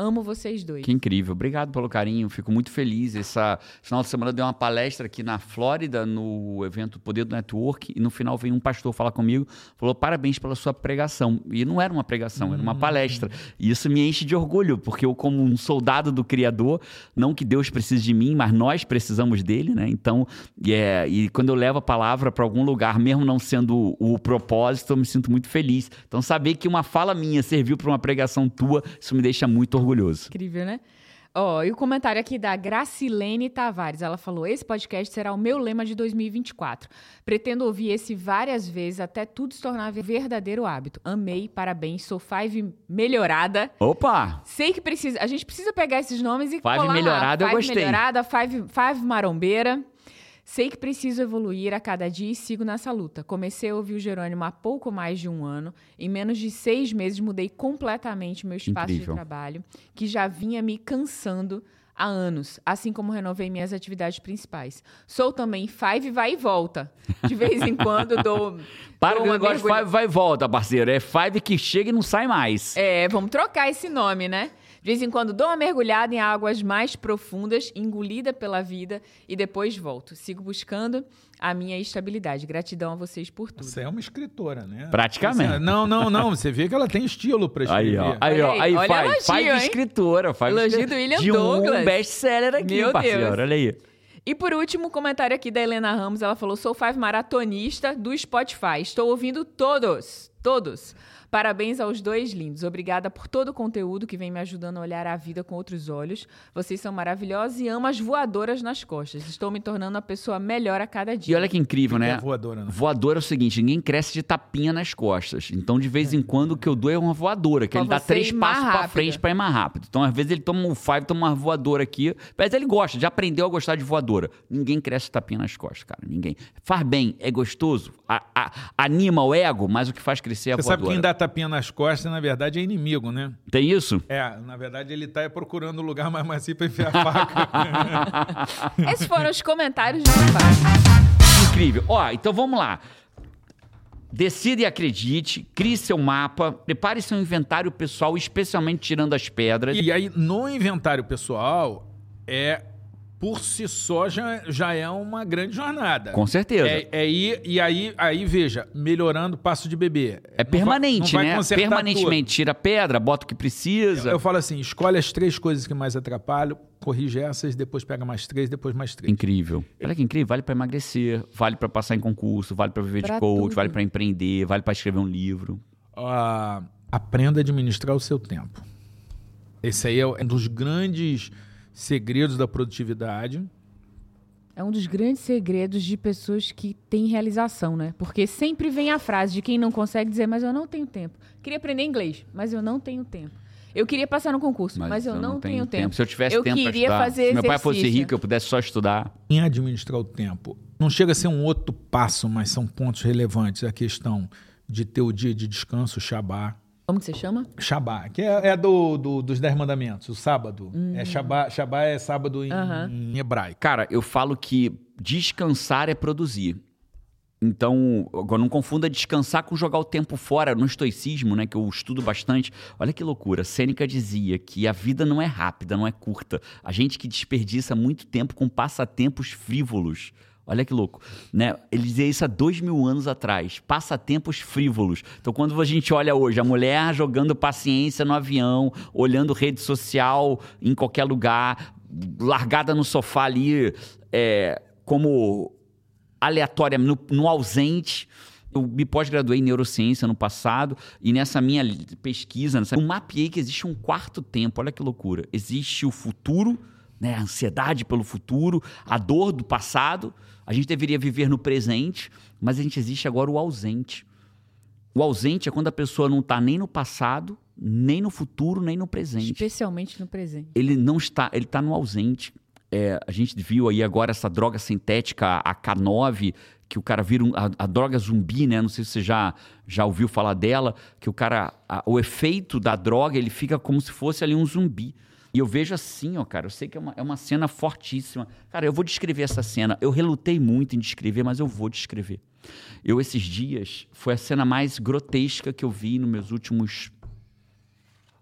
Amo vocês dois. Que incrível. Obrigado pelo carinho. Fico muito feliz. Essa final de semana eu dei uma palestra aqui na Flórida, no evento Poder do Network, e no final veio um pastor falar comigo, falou: parabéns pela sua pregação. E não era uma pregação, era uma hum. palestra. E isso me enche de orgulho, porque eu, como um soldado do Criador, não que Deus precise de mim, mas nós precisamos dele, né? Então, é, e quando eu levo a palavra para algum lugar, mesmo não sendo o, o propósito, eu me sinto muito feliz. Então, saber que uma fala minha serviu para uma pregação tua, isso me deixa muito orgulhoso orgulhoso. Incrível, né? Ó, oh, e o comentário aqui da Gracilene Tavares. Ela falou: Esse podcast será o meu lema de 2024. Pretendo ouvir esse várias vezes até tudo se tornar verdadeiro hábito. Amei, parabéns, sou Five melhorada. Opa! Sei que precisa. A gente precisa pegar esses nomes e Five colar melhorada, lá. eu gostei. melhorada, Five, Five marombeira. Sei que preciso evoluir a cada dia e sigo nessa luta. Comecei a ouvir o Jerônimo há pouco mais de um ano. Em menos de seis meses, mudei completamente meu espaço Incrível. de trabalho, que já vinha me cansando há anos, assim como renovei minhas atividades principais. Sou também Five vai e volta. De vez em quando *laughs* dou. Para dou o negócio de mergulha- Five vai e volta, parceiro. É Five que chega e não sai mais. É, vamos trocar esse nome, né? De vez em quando dou uma mergulhada em águas mais profundas, engolida pela vida e depois volto. Sigo buscando a minha estabilidade. Gratidão a vocês por tudo. Você é uma escritora, né? Praticamente. Você- Não, não, não. Você vê que ela tem estilo pra escrever. Aí, ó. Aí, ó. Aí, olha faz. elogio, Faz de hein? escritora. Faz de Elogio do William de Douglas. um best-seller aqui, Meu parceiro. Deus. Olha aí. E por último, comentário aqui da Helena Ramos. Ela falou: sou Five maratonista do Spotify. Estou ouvindo todos. Todos. Parabéns aos dois lindos. Obrigada por todo o conteúdo que vem me ajudando a olhar a vida com outros olhos. Vocês são maravilhosos e amo as voadoras nas costas. Estou me tornando uma pessoa melhor a cada E dia. olha que incrível, Não né? é voadora, não. Voadora é o seguinte, ninguém cresce de tapinha nas costas. Então, de vez em quando, o que eu dou é uma voadora, que Pra ele dá três passos pra rápido. frente pra ir mais rápido. Então, às vezes, ele toma um five, toma uma voadora aqui. Mas ele gosta, já aprendeu a gostar de voadora. Ninguém cresce de tapinha nas costas, cara. Ninguém. Faz bem, é gostoso, a- a- anima o ego, mas o que faz crescer é a Você sabe voadora. quem dá tapinha nas costas, na verdade, é inimigo, né? Tem isso? É, na verdade, ele tá procurando o lugar mais macio pra enfiar a faca. *laughs* Esses foram os comentários do Five. Incrível. Ó, então vamos lá. Decida e acredite, crie seu mapa, prepare seu inventário pessoal, especialmente tirando as pedras. e aí, no inventário pessoal, é por si só já, já é uma grande jornada. Com certeza. É, é ir, e aí, aí, veja, melhorando passo de bebê. É permanente, né? consertar Permanentemente. Tira pedra, bota o que precisa. tudo. Eu falo assim, escolhe as três coisas que mais atrapalham, corrige essas, depois pega mais três, depois mais três. Incrível. Olha que incrível. Vale pra emagrecer, vale pra passar em concurso, vale pra viver Pra de coach, tudo. vale pra empreender, vale pra escrever um livro. Ah, aprenda a administrar o seu tempo. Esse aí é um dos grandes segredos da produtividade. É um dos grandes segredos de pessoas que têm realização, né? Porque sempre vem a frase de quem não consegue dizer, mas eu não tenho tempo. Queria aprender inglês, mas eu não tenho tempo. Eu queria passar no concurso, mas, eu, não tenho, tempo. Se eu tivesse eu tempo queria estudar, fazer se meu pai fosse rico, eu pudesse só estudar. Em administrar o tempo, não chega a ser um outro passo, mas são pontos relevantes. A questão de ter o dia de descanso, Shabá. Como que você chama? Shabá, que é, é do, do- dos Dez Mandamentos, o sábado. É Shabá, Shabá é sábado em, Aham. em hebraico. Cara, eu falo que descansar é produzir. Então, agora não confunda descansar com jogar o tempo fora no estoicismo, né, que eu estudo bastante. Olha que loucura. Sêneca dizia que a vida não é rápida, não é curta. A gente que desperdiça muito tempo com passatempos frívolos. Olha que louco, né? Ele dizia isso há dois mil anos atrás. Passatempos frívolos. Então, quando a gente olha hoje a mulher jogando paciência no avião, olhando rede social em qualquer lugar, largada no sofá ali, é, como aleatória, no, no ausente. Eu me pós-graduei em neurociência no passado e nessa minha pesquisa, nessa, eu mapeei que existe um quarto tempo. Olha que loucura. Existe o futuro, né, a ansiedade pelo futuro, a dor do passado. A gente deveria viver no presente, mas a gente existe agora o ausente. O ausente é quando a pessoa não está nem no passado, nem no futuro, nem no presente Especialmente no presente. ele não está, ele está no ausente. É, a gente viu aí agora essa droga sintética, a K9, que o cara vira um- a, a droga zumbi, né? Não sei se você já, já ouviu falar dela, que o cara, a- o efeito da droga, ele fica como se fosse ali um zumbi. E eu vejo assim, ó, cara, eu sei que é uma, é uma cena fortíssima. Cara, eu vou descrever essa cena. Eu relutei muito em descrever, mas eu vou descrever. Eu, esses dias, foi a cena mais grotesca que eu vi nos meus últimos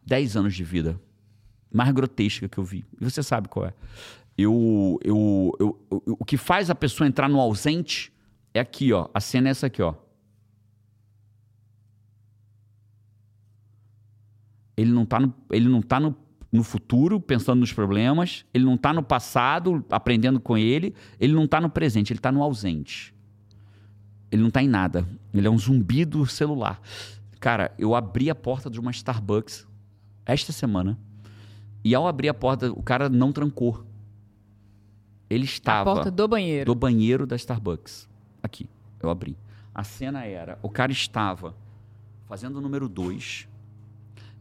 10 anos de vida mais grotesca que eu vi. E você sabe qual é. Eu, eu, eu, eu- o que faz a pessoa entrar no ausente é aqui, ó. A cena é essa aqui, ó. Ele não tá no, ele não tá no, no futuro pensando nos problemas, ele não tá no passado aprendendo com ele, ele não tá no presente, ele tá no ausente. Ele não tá em nada. Ele é um zumbi do celular. Cara, eu abri a porta de uma Starbucks esta semana. E ao abrir a porta, o cara não trancou. Ele A estava porta do banheiro. do banheiro da Starbucks. Aqui, eu abri. A cena era: o cara estava fazendo o número 2,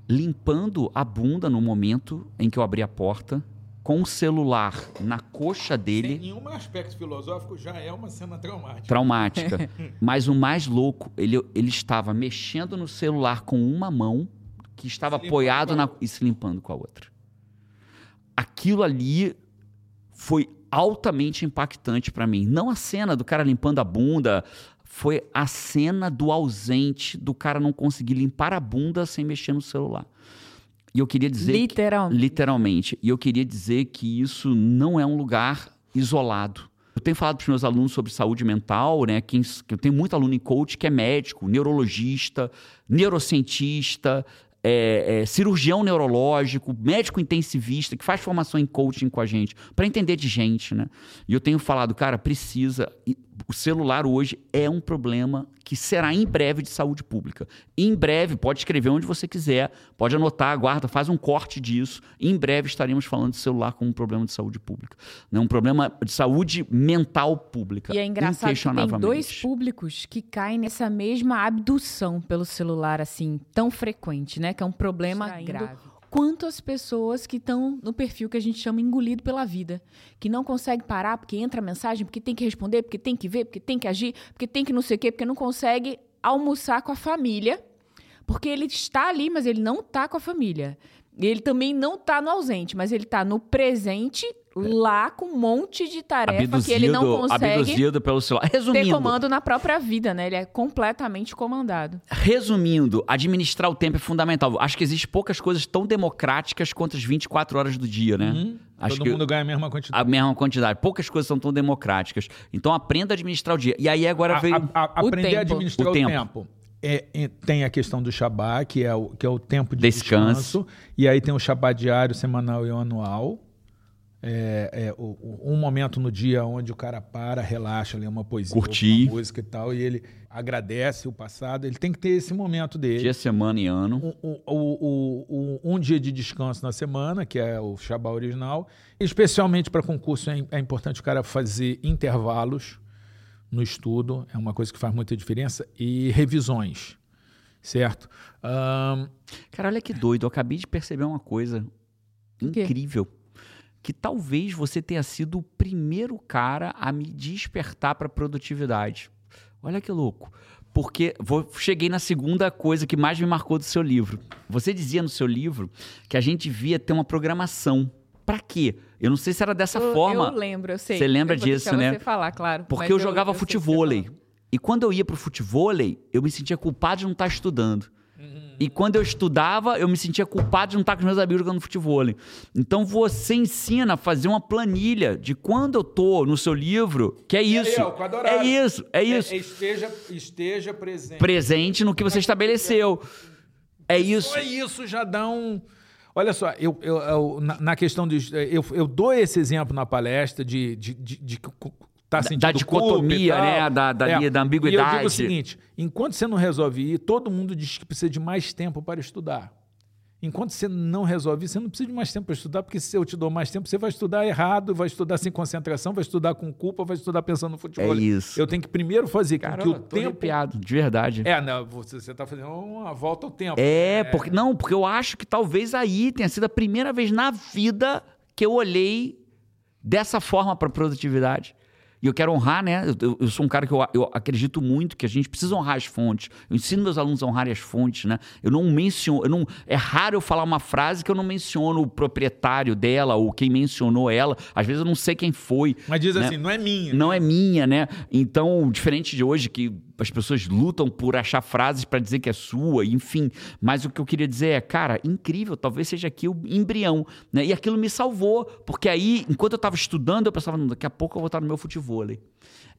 limpando a bunda no momento em que eu abri a porta, com o celular na coxa Sem dele. nenhum aspecto filosófico, já é uma cena traumática. traumática. *laughs* Mas o mais louco, ele, ele estava mexendo no celular com uma mão que estava apoiado na, e se limpando com a outra. aquilo ali foi altamente impactante para mim. Não a cena do cara limpando a bunda, foi a cena do ausente, do cara não conseguir limpar a bunda sem mexer no celular. E eu queria dizer. Literalmente. Que, literalmente. E eu queria dizer que isso não é um lugar isolado. Eu tenho falado para os meus alunos sobre saúde mental, né? Que eu tenho muito aluno em coach que é médico, neurologista, neurocientista, é, é, cirurgião neurológico, médico intensivista, que faz formação em coaching com a gente, para entender de gente, né? E eu tenho falado, cara, precisa. O celular hoje é um problema que será em breve de saúde pública. Em breve, pode escrever onde você quiser, pode anotar, aguarda, faz um corte disso. Em breve estaremos falando de celular como um problema de saúde pública. Né? Um problema de saúde mental pública. E é engraçado que tem dois públicos que caem nessa mesma abdução pelo celular, assim, tão frequente, né? Que é um problema grave quantas pessoas que estão no perfil que a gente chama engolido pela vida, que não consegue parar porque entra mensagem, porque tem que responder, porque tem que ver, porque tem que agir, porque tem que não sei o quê, porque não consegue almoçar com a família, porque ele está ali, mas ele não está com a família. Ele também não está no ausente, mas ele está no presente lá com um monte de tarefa abduzido, que ele não consegue abduzido pelo celular. Resumindo, ter comando na própria vida, né? Ele é completamente comandado. Resumindo, administrar o tempo é fundamental. Acho que existem poucas coisas tão democráticas quanto as 24 horas do dia, né? Uhum. Acho Todo mundo ganha a mesma quantidade. A mesma quantidade. Poucas coisas são tão democráticas. Então aprenda a administrar o dia. E aí agora a, veio... A, a, aprender tempo. a administrar o, o tempo. tempo. É, é, tem a questão do Shabá, que é o, que é o tempo de descanso. descanso. E aí tem o Shabá diário, semanal e anual. É, é um momento no dia onde o cara para, relaxa, lê uma poesia, Curtir. uma música e tal, e ele agradece o passado. Ele tem que ter esse momento dele. Dia, semana e ano. Um, um, um, um dia de descanso na semana, que é o Shabá original. Especialmente para concurso, é, é importante o cara fazer intervalos no estudo, é uma coisa que faz muita diferença, e revisões, certo? Um... Cara, olha que doido, eu acabei de perceber uma coisa incrível. Que talvez você tenha sido o primeiro cara a me despertar para produtividade. Olha que louco. Porque vou, cheguei na segunda coisa que mais me marcou do seu livro. Você dizia no seu livro que a gente via ter uma programação Pra quê? Eu não sei se era dessa eu, forma. Eu lembro, eu sei. Você lembra disso, né? Você falar, claro. Porque eu, eu jogava futevôlei. E quando eu ia pro futevôlei, eu me sentia culpado de não estar tá estudando. E quando eu estudava, eu me sentia culpado de não estar com os meus amigos jogando futebol. Então você ensina a fazer uma planilha de quando eu tô no seu livro, que é isso. É, é isso, é isso. É, esteja, esteja presente. Presente no que você estabeleceu. É isso. Só isso já dá um. Olha só, eu, eu, eu na, na, questão de. Eu, eu dou esse exemplo na palestra de, de, de, de tá sentindo da dicotomia, né? Da, da, é. da ambiguidade. E eu digo o seguinte: enquanto você não resolve ir, todo mundo diz que precisa de mais tempo para estudar. Enquanto você não resolve isso, você não precisa de mais tempo para estudar, porque se eu te dou mais tempo, você vai estudar errado, vai estudar sem concentração, vai estudar com culpa, vai estudar pensando no futebol. É isso. Eu tenho que primeiro fazer com que o tempo. Arrepiado, de verdade. É, não, você está fazendo uma volta ao tempo. É, é, porque não, porque eu acho que talvez aí tenha sido a primeira vez na vida que eu olhei dessa forma para produtividade. E eu quero honrar, né? Eu, eu sou um cara que eu, eu, acredito muito que a gente precisa honrar as fontes. Eu ensino meus alunos a honrarem as fontes, né? Eu não menciono, eu não, é raro eu falar uma frase que eu não menciono o proprietário dela ou quem mencionou ela. Às vezes eu não sei quem foi. Mas diz né? assim, não é minha. Não né? é minha, né? Então, diferente de hoje que as pessoas lutam por achar frases para dizer que é sua, enfim. Mas o que eu queria dizer é, cara, incrível, talvez seja aqui o embrião, né? E aquilo me salvou, porque aí, enquanto eu estava estudando, eu pensava, daqui a pouco eu vou estar no meu futebol.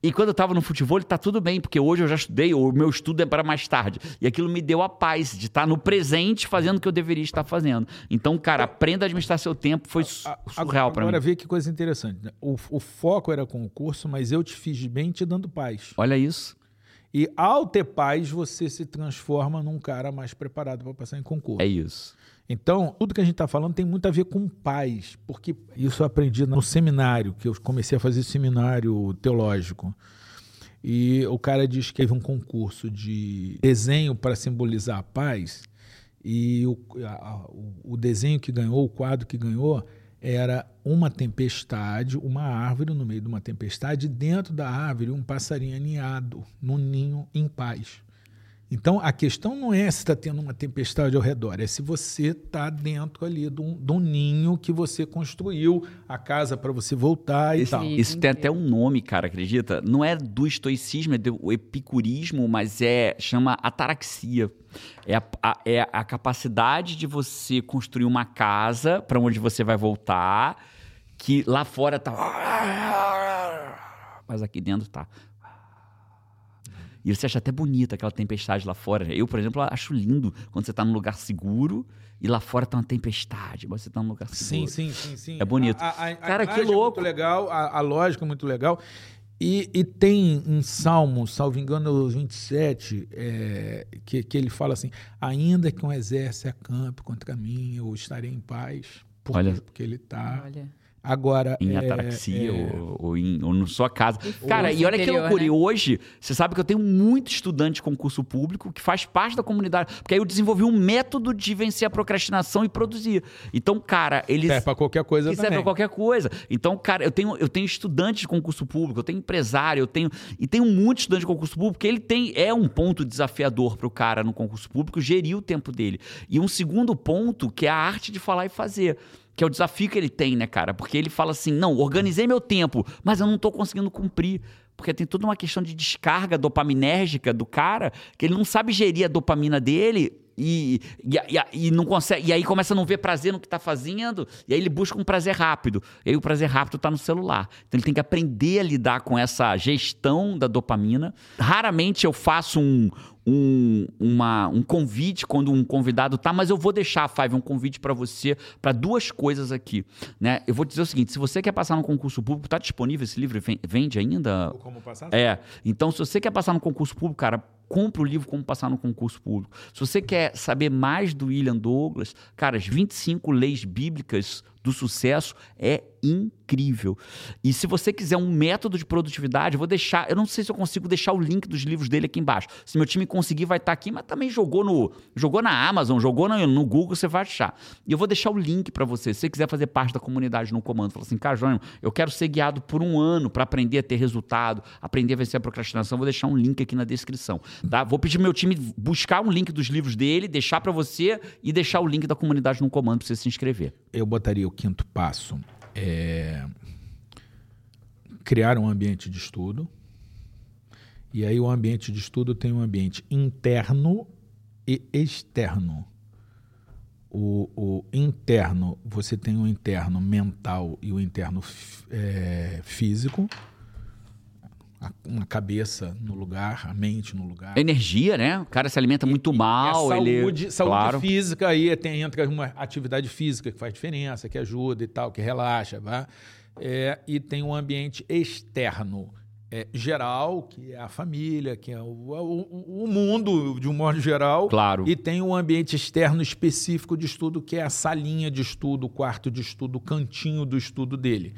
E quando eu estava no futebol, tá tudo bem, porque hoje eu já estudei, o meu estudo é para mais tarde. E aquilo me deu a paz de estar no presente fazendo o que eu deveria estar fazendo. Então, cara, aprenda a administrar seu tempo, foi surreal para mim. Agora vê que coisa interessante. Né? O, o foco era concurso, mas eu te fiz bem te dando paz. Olha isso. E ao ter paz, você se transforma num cara mais preparado para passar em concurso. É isso. Então, tudo que a gente está falando tem muito a ver com paz, porque isso eu aprendi no seminário, que eu comecei a fazer seminário teológico. E o cara diz que teve um concurso de desenho para simbolizar a paz, e o, a, o desenho que ganhou, o quadro que ganhou, era uma tempestade, uma árvore no meio de uma tempestade, dentro da árvore um passarinho aninhado num ninho em paz. Então, a questão não é se está tendo uma tempestade ao redor, é se você está dentro ali de um, de um, ninho que você construiu, a casa para você voltar e isso, tal. Isso tem até um nome, cara, acredita? Não é do estoicismo, é do epicurismo, mas é chama ataraxia. É a, a, é a capacidade de você construir uma casa para onde você vai voltar, que lá fora tá. Mas aqui dentro tá e você acha até bonita aquela tempestade lá fora. Eu, por exemplo, acho lindo quando você está num lugar seguro e lá fora tá uma tempestade, mas você está num lugar seguro. Sim, sim, sim, sim. É bonito. A, a, a, Cara, que louco. É muito legal, a, lógica é muito legal. E, e, tem em Salmo, salvo engano, 27, é, que, que ele fala assim: ainda que um exército acampe contra mim, eu estarei em paz. Por Olha. Porque ele está Agora. Em é, ataraxia é... Ou, ou, em, ou na sua casa. Cara, e olha interior, que loucura. Né? E hoje, você sabe que eu tenho muito estudante de concurso público que faz parte da comunidade. Porque aí eu desenvolvi um método de vencer a procrastinação e produzir. Então, cara, eles. Serve pra qualquer coisa serve pra qualquer coisa. Então, cara, eu tenho, eu tenho estudante de concurso público, eu tenho empresário, eu tenho. E tenho muito estudante de concurso público, que ele tem. É um ponto desafiador pro cara no concurso público gerir o tempo dele. E um segundo ponto, que é a arte de falar e fazer que é o desafio que ele tem, né, cara? Porque ele fala assim: não, organizei meu tempo, mas eu não tô conseguindo cumprir. Porque tem toda uma questão de descarga dopaminérgica do cara, que ele não sabe gerir a dopamina dele e, e, e, e, não consegue. E aí começa a não ver prazer no que está fazendo, e aí ele busca um prazer rápido. E aí o prazer rápido está no celular. Então ele tem que aprender a lidar com essa gestão da dopamina. Raramente eu faço um, um, uma, um convite quando um convidado tá, mas eu vou deixar, Five, um convite para você para duas coisas aqui. Né? Eu vou dizer o seguinte: se você quer passar no concurso público, tá disponível esse livro? Vende ainda? Como passar? É. Então, se você quer passar no concurso público, cara, compra o livro Como Passar no Concurso Público. Se você quer saber mais do William Douglas, cara, as 25 leis bíblicas do sucesso é incrível. E se você quiser um método de produtividade, eu vou deixar, eu não sei se eu consigo deixar o link dos livros dele aqui embaixo. Se meu time conseguir, vai estar aqui, mas também jogou no, jogou na Amazon, jogou no, no Google, você vai achar. E eu vou deixar o link para você. Se você quiser fazer parte da comunidade no comando, fala assim, cara, eu quero ser guiado por um ano para aprender a ter resultado, aprender a vencer a procrastinação, vou deixar um link aqui na descrição. Tá? Vou pedir meu time buscar um link dos livros dele, deixar para você e deixar o link da comunidade no comando para você se inscrever. Eu botaria o quinto passo é criar um ambiente de estudo. E aí o ambiente de estudo tem um ambiente interno e externo. O, o interno, você tem o interno mental e o interno é, físico uma cabeça no lugar, a mente no lugar. Energia, né? O cara se alimenta muito mal. E saúde, ele... saúde claro. física, aí tem, entra uma atividade física que faz diferença, que ajuda e tal, que relaxa. Vá. É, e tem um ambiente externo, é, geral, que é a família, que é o, o, o, mundo de um modo geral. Claro. E tem um ambiente externo específico de estudo, que é a salinha de estudo, o quarto de estudo, o cantinho do estudo dele.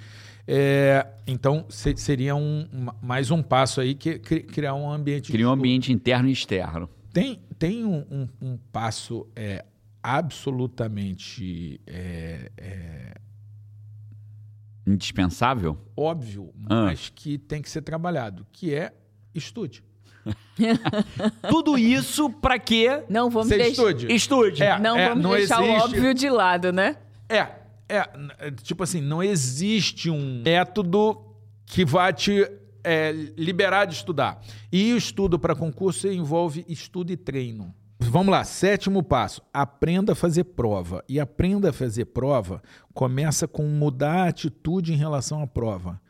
É, então, se, seria um, mais um passo aí que criar um ambiente. Criar um ambiente interno e externo. Tem, tem um, um, um passo é, absolutamente. É, é Indispensável? Óbvio, ah. mas que tem que ser trabalhado, que é estude. *laughs* Tudo isso para quê? Não vamos deixar. Estude. Estude. É, não é, vamos não deixar existe... o óbvio de lado, né? É, é, tipo assim, não existe um método que vá te é, liberar de estudar. E o estudo para concurso envolve estudo e treino. Vamos lá, sétimo passo. Aprenda a fazer prova. E aprenda a fazer prova começa com mudar a atitude em relação à prova.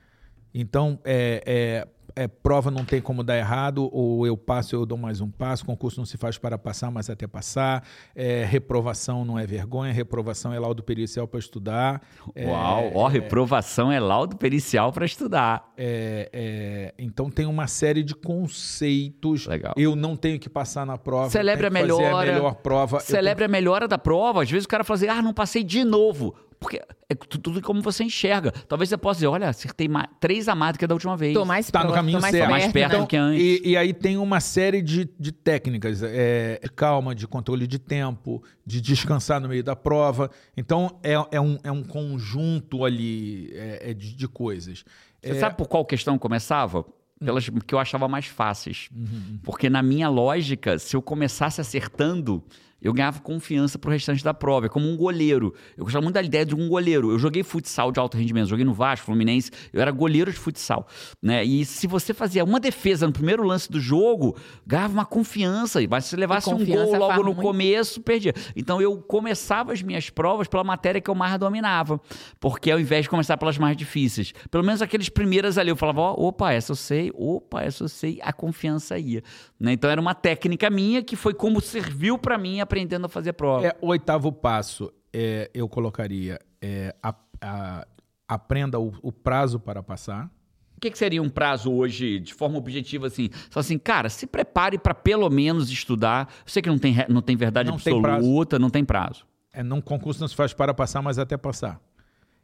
Então, é, é é, prova não tem como dar errado, ou eu passo, eu dou mais um passo, concurso não se faz para passar, mas até passar, é, reprovação não é vergonha, reprovação é laudo pericial para estudar. É, Uau, ó, reprovação é laudo pericial para estudar. É, é, então tem uma série de conceitos. Legal. Eu não tenho que passar na prova. Celebre a melhora. a melhor prova. Celebre tenho... a melhora da prova. Às vezes o cara fala assim, ah, não passei de novo. Porque é tudo como você enxerga. Talvez você possa dizer, olha, acertei três a mais do que da última vez. Tô mais tá no caminho mais certo. mais perto então, do que antes. E, e, aí tem uma série de, de técnicas, é, calma, de controle de tempo, de descansar no meio da prova. Então, é, é, um, é um conjunto ali é, é de, de coisas. Você sabe por qual questão começava? pelas que eu achava mais fáceis. Uhum. Porque na minha lógica, se eu começasse acertando, eu ganhava confiança pro restante da prova. É como um goleiro. Eu gostava muito da ideia de um goleiro. Eu joguei futsal de alto rendimento, joguei no Vasco, Fluminense, eu era goleiro de futsal. Né? E se você fazia uma defesa no primeiro lance do jogo, ganhava uma confiança. Mas se levasse um gol logo no muito. começo, perdia. Então eu começava as minhas provas pela matéria que eu mais dominava. Porque ao invés de começar pelas mais difíceis, pelo menos aqueles primeiras ali, eu falava, ó, opa, essa eu sei, opa, essa eu sei, a confiança ia. Né? Então era uma técnica minha que foi como serviu para mim aprendendo a fazer prova. É, o oitavo passo, é, eu colocaria, é, a- a- aprenda o, o prazo para passar. O que, que seria um prazo hoje, de forma objetiva, assim? Só assim, cara, se prepare para pelo menos estudar. Eu sei que não tem, não tem verdade Não tem prazo. absoluta, não tem prazo. É, num concurso não se faz para passar, mas até passar.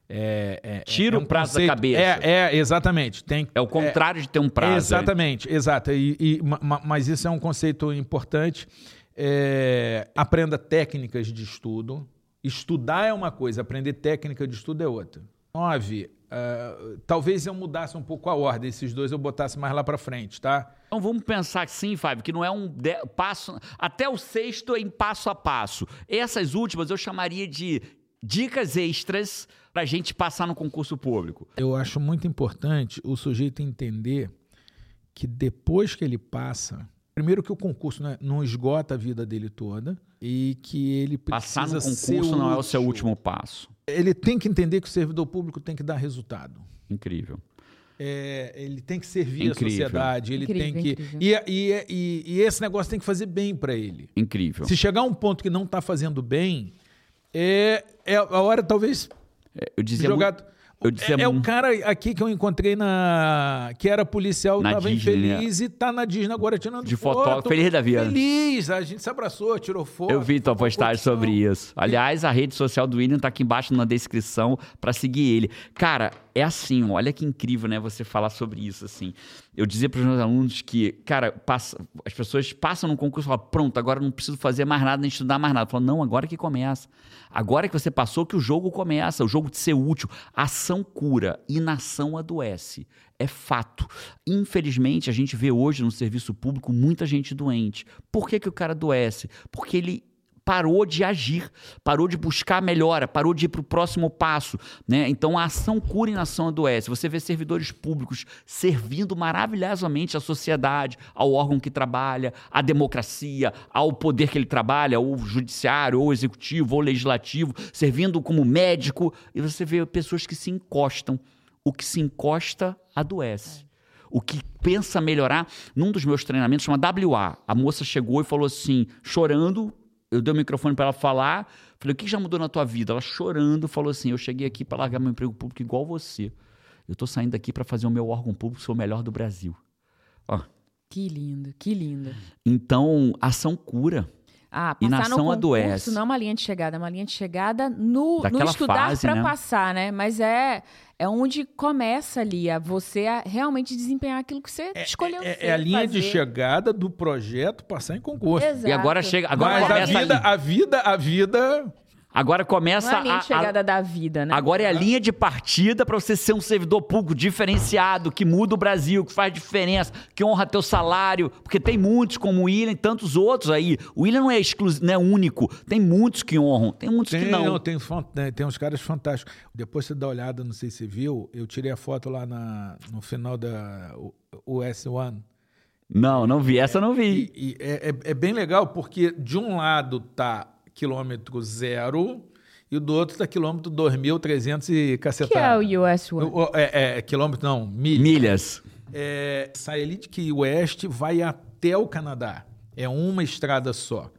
É, é- Tira é o prazo da cabeça. É, é, exatamente. Tem, É o contrário de ter um prazo. Exatamente, exato. E, e- ma- ma- mas isso é um conceito importante. É, aprenda técnicas de estudo. Estudar é uma coisa, aprender técnica de estudo é outra. Nove, ah, talvez eu mudasse um pouco a ordem, esses dois eu botasse mais lá para frente, tá? Então vamos pensar assim, Fábio, que não é um de- passo. Até o sexto é em passo a passo. Essas últimas eu chamaria de dicas extras para a gente passar no concurso público. Eu acho muito importante o sujeito entender que depois que ele passa, primeiro que o concurso né, não esgota a vida dele toda e que ele precisa Passar no ser concurso não é o seu último passo. Ele tem que entender que o servidor público tem que dar resultado. Incrível. É, ele tem que servir Incrível. a sociedade, ele Incrível, tem que. E, e, e, e esse negócio tem que fazer bem para ele. Incrível. Se chegar a um ponto que não está fazendo bem, é, é a hora talvez É, Eu dizia jogado. eu dizia é, é o cara aqui que eu encontrei na. que era policial, Na estava Disney, né? infeliz e tá na Disney agora tirando De foto. fotógrafo, feliz da vida. Feliz, a gente se abraçou, tirou foto. Eu vi tua postagem sobre isso. Aliás, a rede social do William tá aqui embaixo na descrição para seguir ele. Cara, é assim, olha que incrível, né, você falar sobre isso assim. Eu dizia para os meus alunos que, cara, passa- as pessoas passam no concurso e falam, pronto, agora não preciso fazer mais nada, nem estudar mais nada. Falo, não, agora que começa. Agora que você passou que o jogo começa, o jogo de ser útil. Ação cura, inação adoece. É fato. Infelizmente, a gente vê hoje no serviço público muita gente doente. Por que, que o cara adoece? Porque ele parou de agir, parou de buscar melhora, parou de ir para o próximo passo. Né? Então a ação cura e a ação adoece. Você vê servidores públicos servindo maravilhosamente à sociedade, ao órgão que trabalha, à democracia, ao poder que ele trabalha, ou judiciário, ou executivo, ou legislativo, servindo como médico, e você vê pessoas que se encostam. O que se encosta adoece. O que pensa melhorar, num dos meus treinamentos, chama WA. A moça chegou e falou assim, chorando, eu dei o microfone para ela falar. Falei, o que já mudou na tua vida? Ela chorando falou assim: Eu cheguei aqui para largar meu emprego público igual você. Eu tô saindo daqui para fazer o meu órgão público ser o melhor do Brasil. Ó, Que lindo, que lindo. então, ação cura. Ah, E passar nação no concurso adoece. não é uma linha de chegada, é uma linha de chegada no, no estudar para né? passar, né? Mas é, é onde começa ali a você a realmente desempenhar aquilo que você escolheu É, ser, é a linha de fazer. chegada do projeto passar em concurso. Exato. E agora chega. Agora Mas a começa vida, a, a vida, a vida. Agora Não começa é a linha a- de chegada da vida, né? Agora é a linha de partida para você ser um servidor público diferenciado, que muda o Brasil, que faz diferença, que honra teu salário, porque tem muitos como o William e tantos outros aí. O William não é exclusivo, não é único. Tem muitos que honram, tem muitos Tem, que não. não, tem, fan- tem, uns caras fantásticos. Depois você dá uma olhada, não sei se você viu, eu tirei a foto lá na, no final da US1. Não, não vi. Essa eu não vi. E, e é, é- é bem legal porque de um lado tá quilômetro zero e do outro tá quilômetro 2.300 e O que é cacetada. o US One? O- o- É, é, quilômetro não, milha. Milhas. É, Satellite Key West vai até o Canadá. É uma estrada só.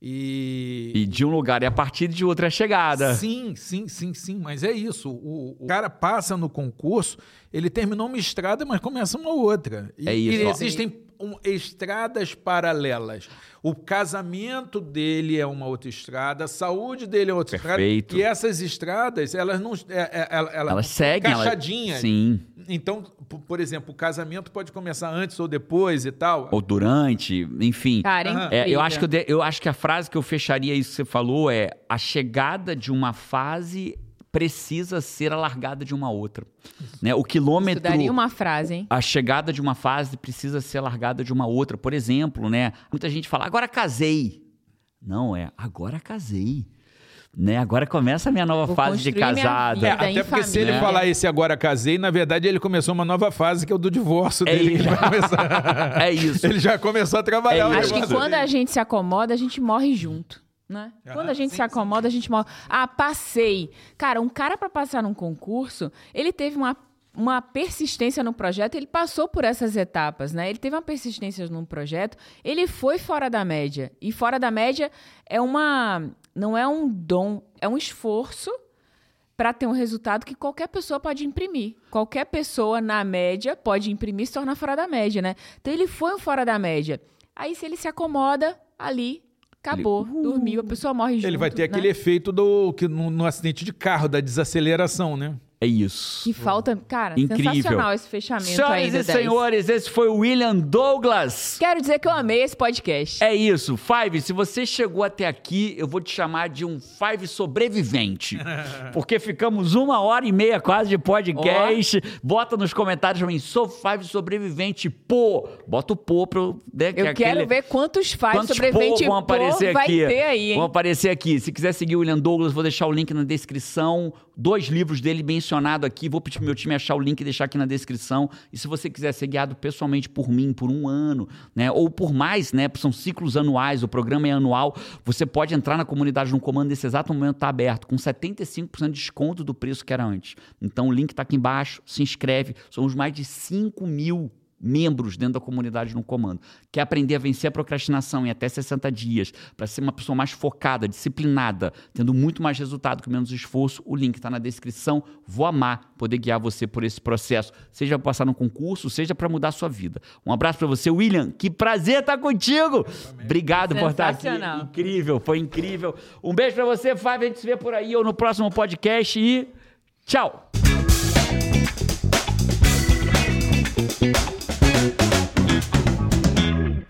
E, E de um lugar e a partir de outra é a chegada. Sim, sim, sim, sim, mas é isso. O, o cara passa no concurso, ele terminou uma estrada, mas começa uma outra. E, É isso, E existem um, estradas paralelas. O casamento dele é uma outra estrada, a saúde dele é outra Perfeito. estrada. E essas estradas, elas não. É, é, ela- ela- Elas seguem. elas- Caixadinhas. Sim. Então, por exemplo, o casamento pode começar antes ou depois e tal. Ou durante, enfim. Cara. É, eu, acho que eu, de- eu acho que a frase que eu fecharia isso que você falou é a chegada de uma fase precisa ser a largada de uma outra. Né? O quilômetro. Isso daria uma frase, hein? A chegada de uma fase precisa ser a largada de uma outra. Por exemplo, né? Muita gente fala, agora casei. Não, é agora casei. Né? Agora começa a minha nova Vou fase de casada. É, até porque se ele família. falar esse agora casei, na verdade ele começou uma nova fase que é o do divórcio É dele. que isso. ele, vai começar... *laughs* É isso. *laughs* ele já começou a trabalhar É o. Acho que quando dele. a gente se acomoda, a gente morre junto. Né? Ah, Quando a gente sim, se acomoda, a gente morre. Ah, passei. Cara, um cara para passar num concurso, ele teve uma, uma persistência no projeto, ele passou por essas etapas, né? Ele teve uma persistência num projeto, ele foi fora da média. E fora da média é uma. Não é um dom, é um esforço para ter um resultado que qualquer pessoa pode imprimir. Qualquer pessoa, na média, pode imprimir e se tornar fora da média, né? Então ele foi um fora da média. Aí, se ele se acomoda ali, acabou, dormiu, a pessoa morre junto. Ele vai ter né? aquele efeito do que no, no acidente de carro, da desaceleração, né? É isso. Que falta. Cara, Incrível. sensacional esse fechamento aí Senhoras do e 10. senhores, esse foi o William Douglas. Quero dizer que eu amei esse podcast. É isso. Five, se você chegou até aqui, eu vou te chamar de um Five sobrevivente. *laughs* Porque ficamos uma hora e meia quase de podcast. Bota nos comentários também, sou Five sobrevivente, pô. Bota o pô pro... Né, que Eu é quero aquele- ver quantos five Quantos sobreviventes pô vão aparecer vai aqui? ter aí, hein? Vão aparecer aqui. Se quiser seguir o William Douglas, vou deixar o link na descrição. Dois livros dele mencionado aqui. Vou pedir pro meu time achar o link e deixar aqui na descrição. E se você quiser ser guiado pessoalmente por mim por um ano, né? Ou por mais, né? São ciclos anuais, o programa é anual. Você pode entrar na comunidade no comando nesse exato momento está aberto, com 75% de desconto do preço que era antes. Então o link está aqui embaixo, se inscreve. Somos mais de 5 mil membros dentro da comunidade no comando. Quer aprender a vencer a procrastinação em até 60 dias, para ser uma pessoa mais focada, disciplinada, tendo muito mais resultado com menos esforço, o link está na descrição. Vou amar poder guiar você por esse processo, seja para passar no concurso, seja para mudar a sua vida. Um abraço para você, William. Que prazer estar contigo. Obrigado por estar aqui. Incrível, foi incrível. Um beijo para você, Fábio. A gente se vê por aí ou no próximo podcast e tchau.